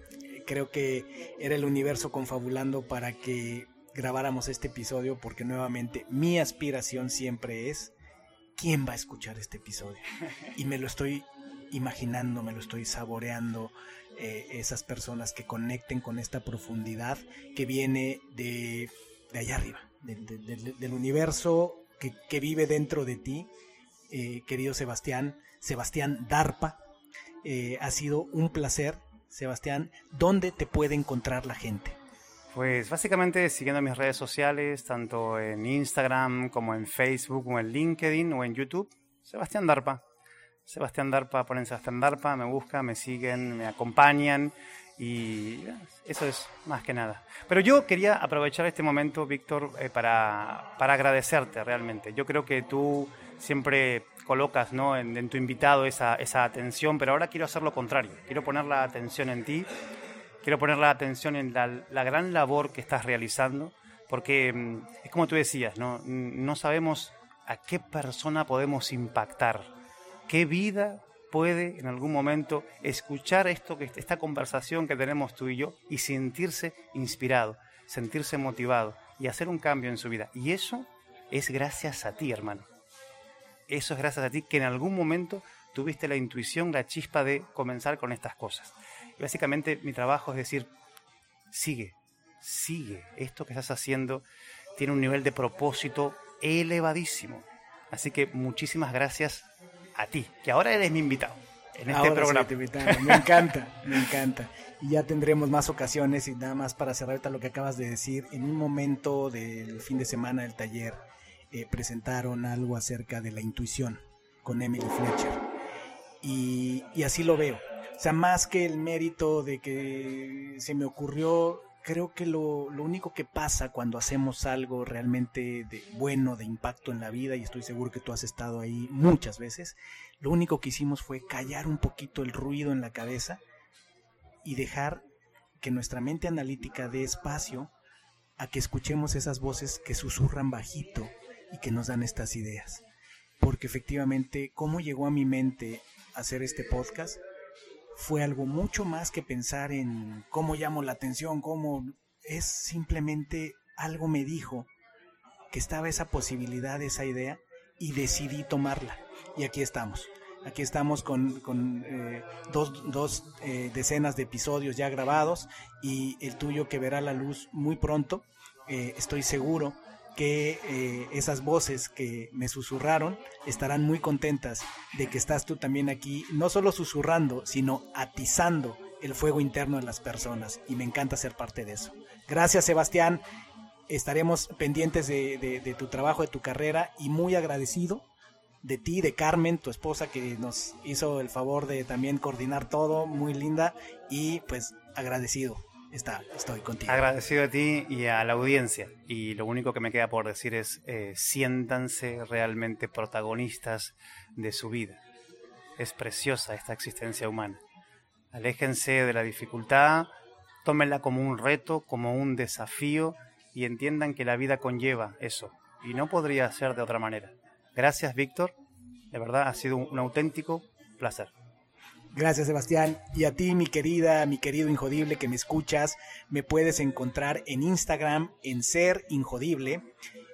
creo que era el universo confabulando para que grabáramos este episodio porque nuevamente mi aspiración siempre es quién va a escuchar este episodio. Y me lo estoy imaginando, me lo estoy saboreando, eh, esas personas que conecten con esta profundidad que viene de, de allá arriba, del universo que, vive dentro de ti, eh, querido Sebastián, Sebastián Darpa. Eh, ha sido un placer, Sebastián. ¿Dónde te puede encontrar la gente? Pues básicamente siguiendo mis redes sociales, tanto en Instagram como en Facebook o en LinkedIn o en YouTube, Sebastián Darpa. Sebastián Darpa, ponen Sebastián Darpa, me buscan, me siguen, me acompañan y eso es más que nada. Pero yo quería aprovechar este momento, Víctor, eh, para, para, agradecerte realmente. Yo creo que tú siempre colocas ¿no? en, tu invitado esa, esa atención, pero ahora quiero hacer lo contrario. Quiero poner la atención en ti quiero poner la atención en la, gran labor que estás realizando, porque mm, es como tú decías, ¿no? sabemos a qué persona podemos impactar, qué vida puede en algún momento escuchar esto, esta conversación que tenemos tú y yo y sentirse inspirado, sentirse motivado y hacer un cambio en su vida. Y eso es gracias a ti, hermano. Eso es gracias a ti que en algún momento tuviste la intuición, la chispa de comenzar con estas cosas básicamente mi trabajo es decir, sigue, sigue, esto que estás haciendo tiene un nivel de propósito elevadísimo. Así que muchísimas gracias a ti, que ahora eres mi invitado en este programa. me encanta, me encanta. Y ya tendremos más ocasiones y nada más para cerrar lo que acabas de decir. En un momento del fin de semana del taller eh, presentaron algo acerca de la intuición con Emily Fletcher. y así lo veo. O sea, más que el mérito de que se me ocurrió, creo que lo, lo, único que pasa cuando hacemos algo realmente de bueno, de impacto en la vida, y estoy seguro que tú has estado ahí muchas veces, lo único que hicimos fue callar un poquito el ruido en la cabeza y dejar que nuestra mente analítica dé espacio a que escuchemos esas voces que susurran bajito y que nos dan estas ideas. Porque efectivamente, ¿cómo llegó a mi mente hacer este podcast? Fue algo mucho más que pensar en cómo llamo la atención, cómo es simplemente algo me dijo que estaba esa posibilidad, esa idea, y decidí tomarla. Y aquí estamos. Aquí estamos con, con eh, dos, dos eh, decenas de episodios ya grabados y el tuyo que verá la luz muy pronto. Eh, estoy seguro que eh, esas voces que me susurraron estarán muy contentas de que estás tú también aquí, no solo susurrando, sino atizando el fuego interno de las personas. Y me encanta ser parte de eso. Gracias, Sebastián. Estaremos pendientes de, tu trabajo, de tu carrera y muy agradecido de ti, de Carmen, tu esposa, que nos hizo el favor de también coordinar todo, muy linda y pues agradecido está, estoy contigo. Agradecido a ti y a la audiencia. Y lo único que me queda por decir es, eh, siéntanse realmente protagonistas de su vida. Es preciosa esta existencia humana. Aléjense de la dificultad, tómenla como un reto, como un desafío y entiendan que la vida conlleva eso. Y no podría ser de otra manera. Gracias, Víctor. De verdad, ha sido un auténtico placer. Gracias Sebastián. Y a ti, mi querida, mi querido Injodible que me escuchas, me puedes encontrar en Instagram en Ser Injodible,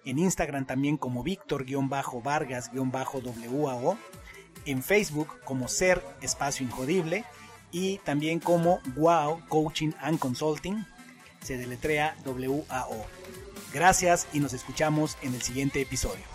en Instagram también como Víctor-Vargas-WAO, en Facebook como Ser Espacio Injodible y también como WOW Coaching and Consulting, se deletrea WAO. Gracias y nos escuchamos en el siguiente episodio.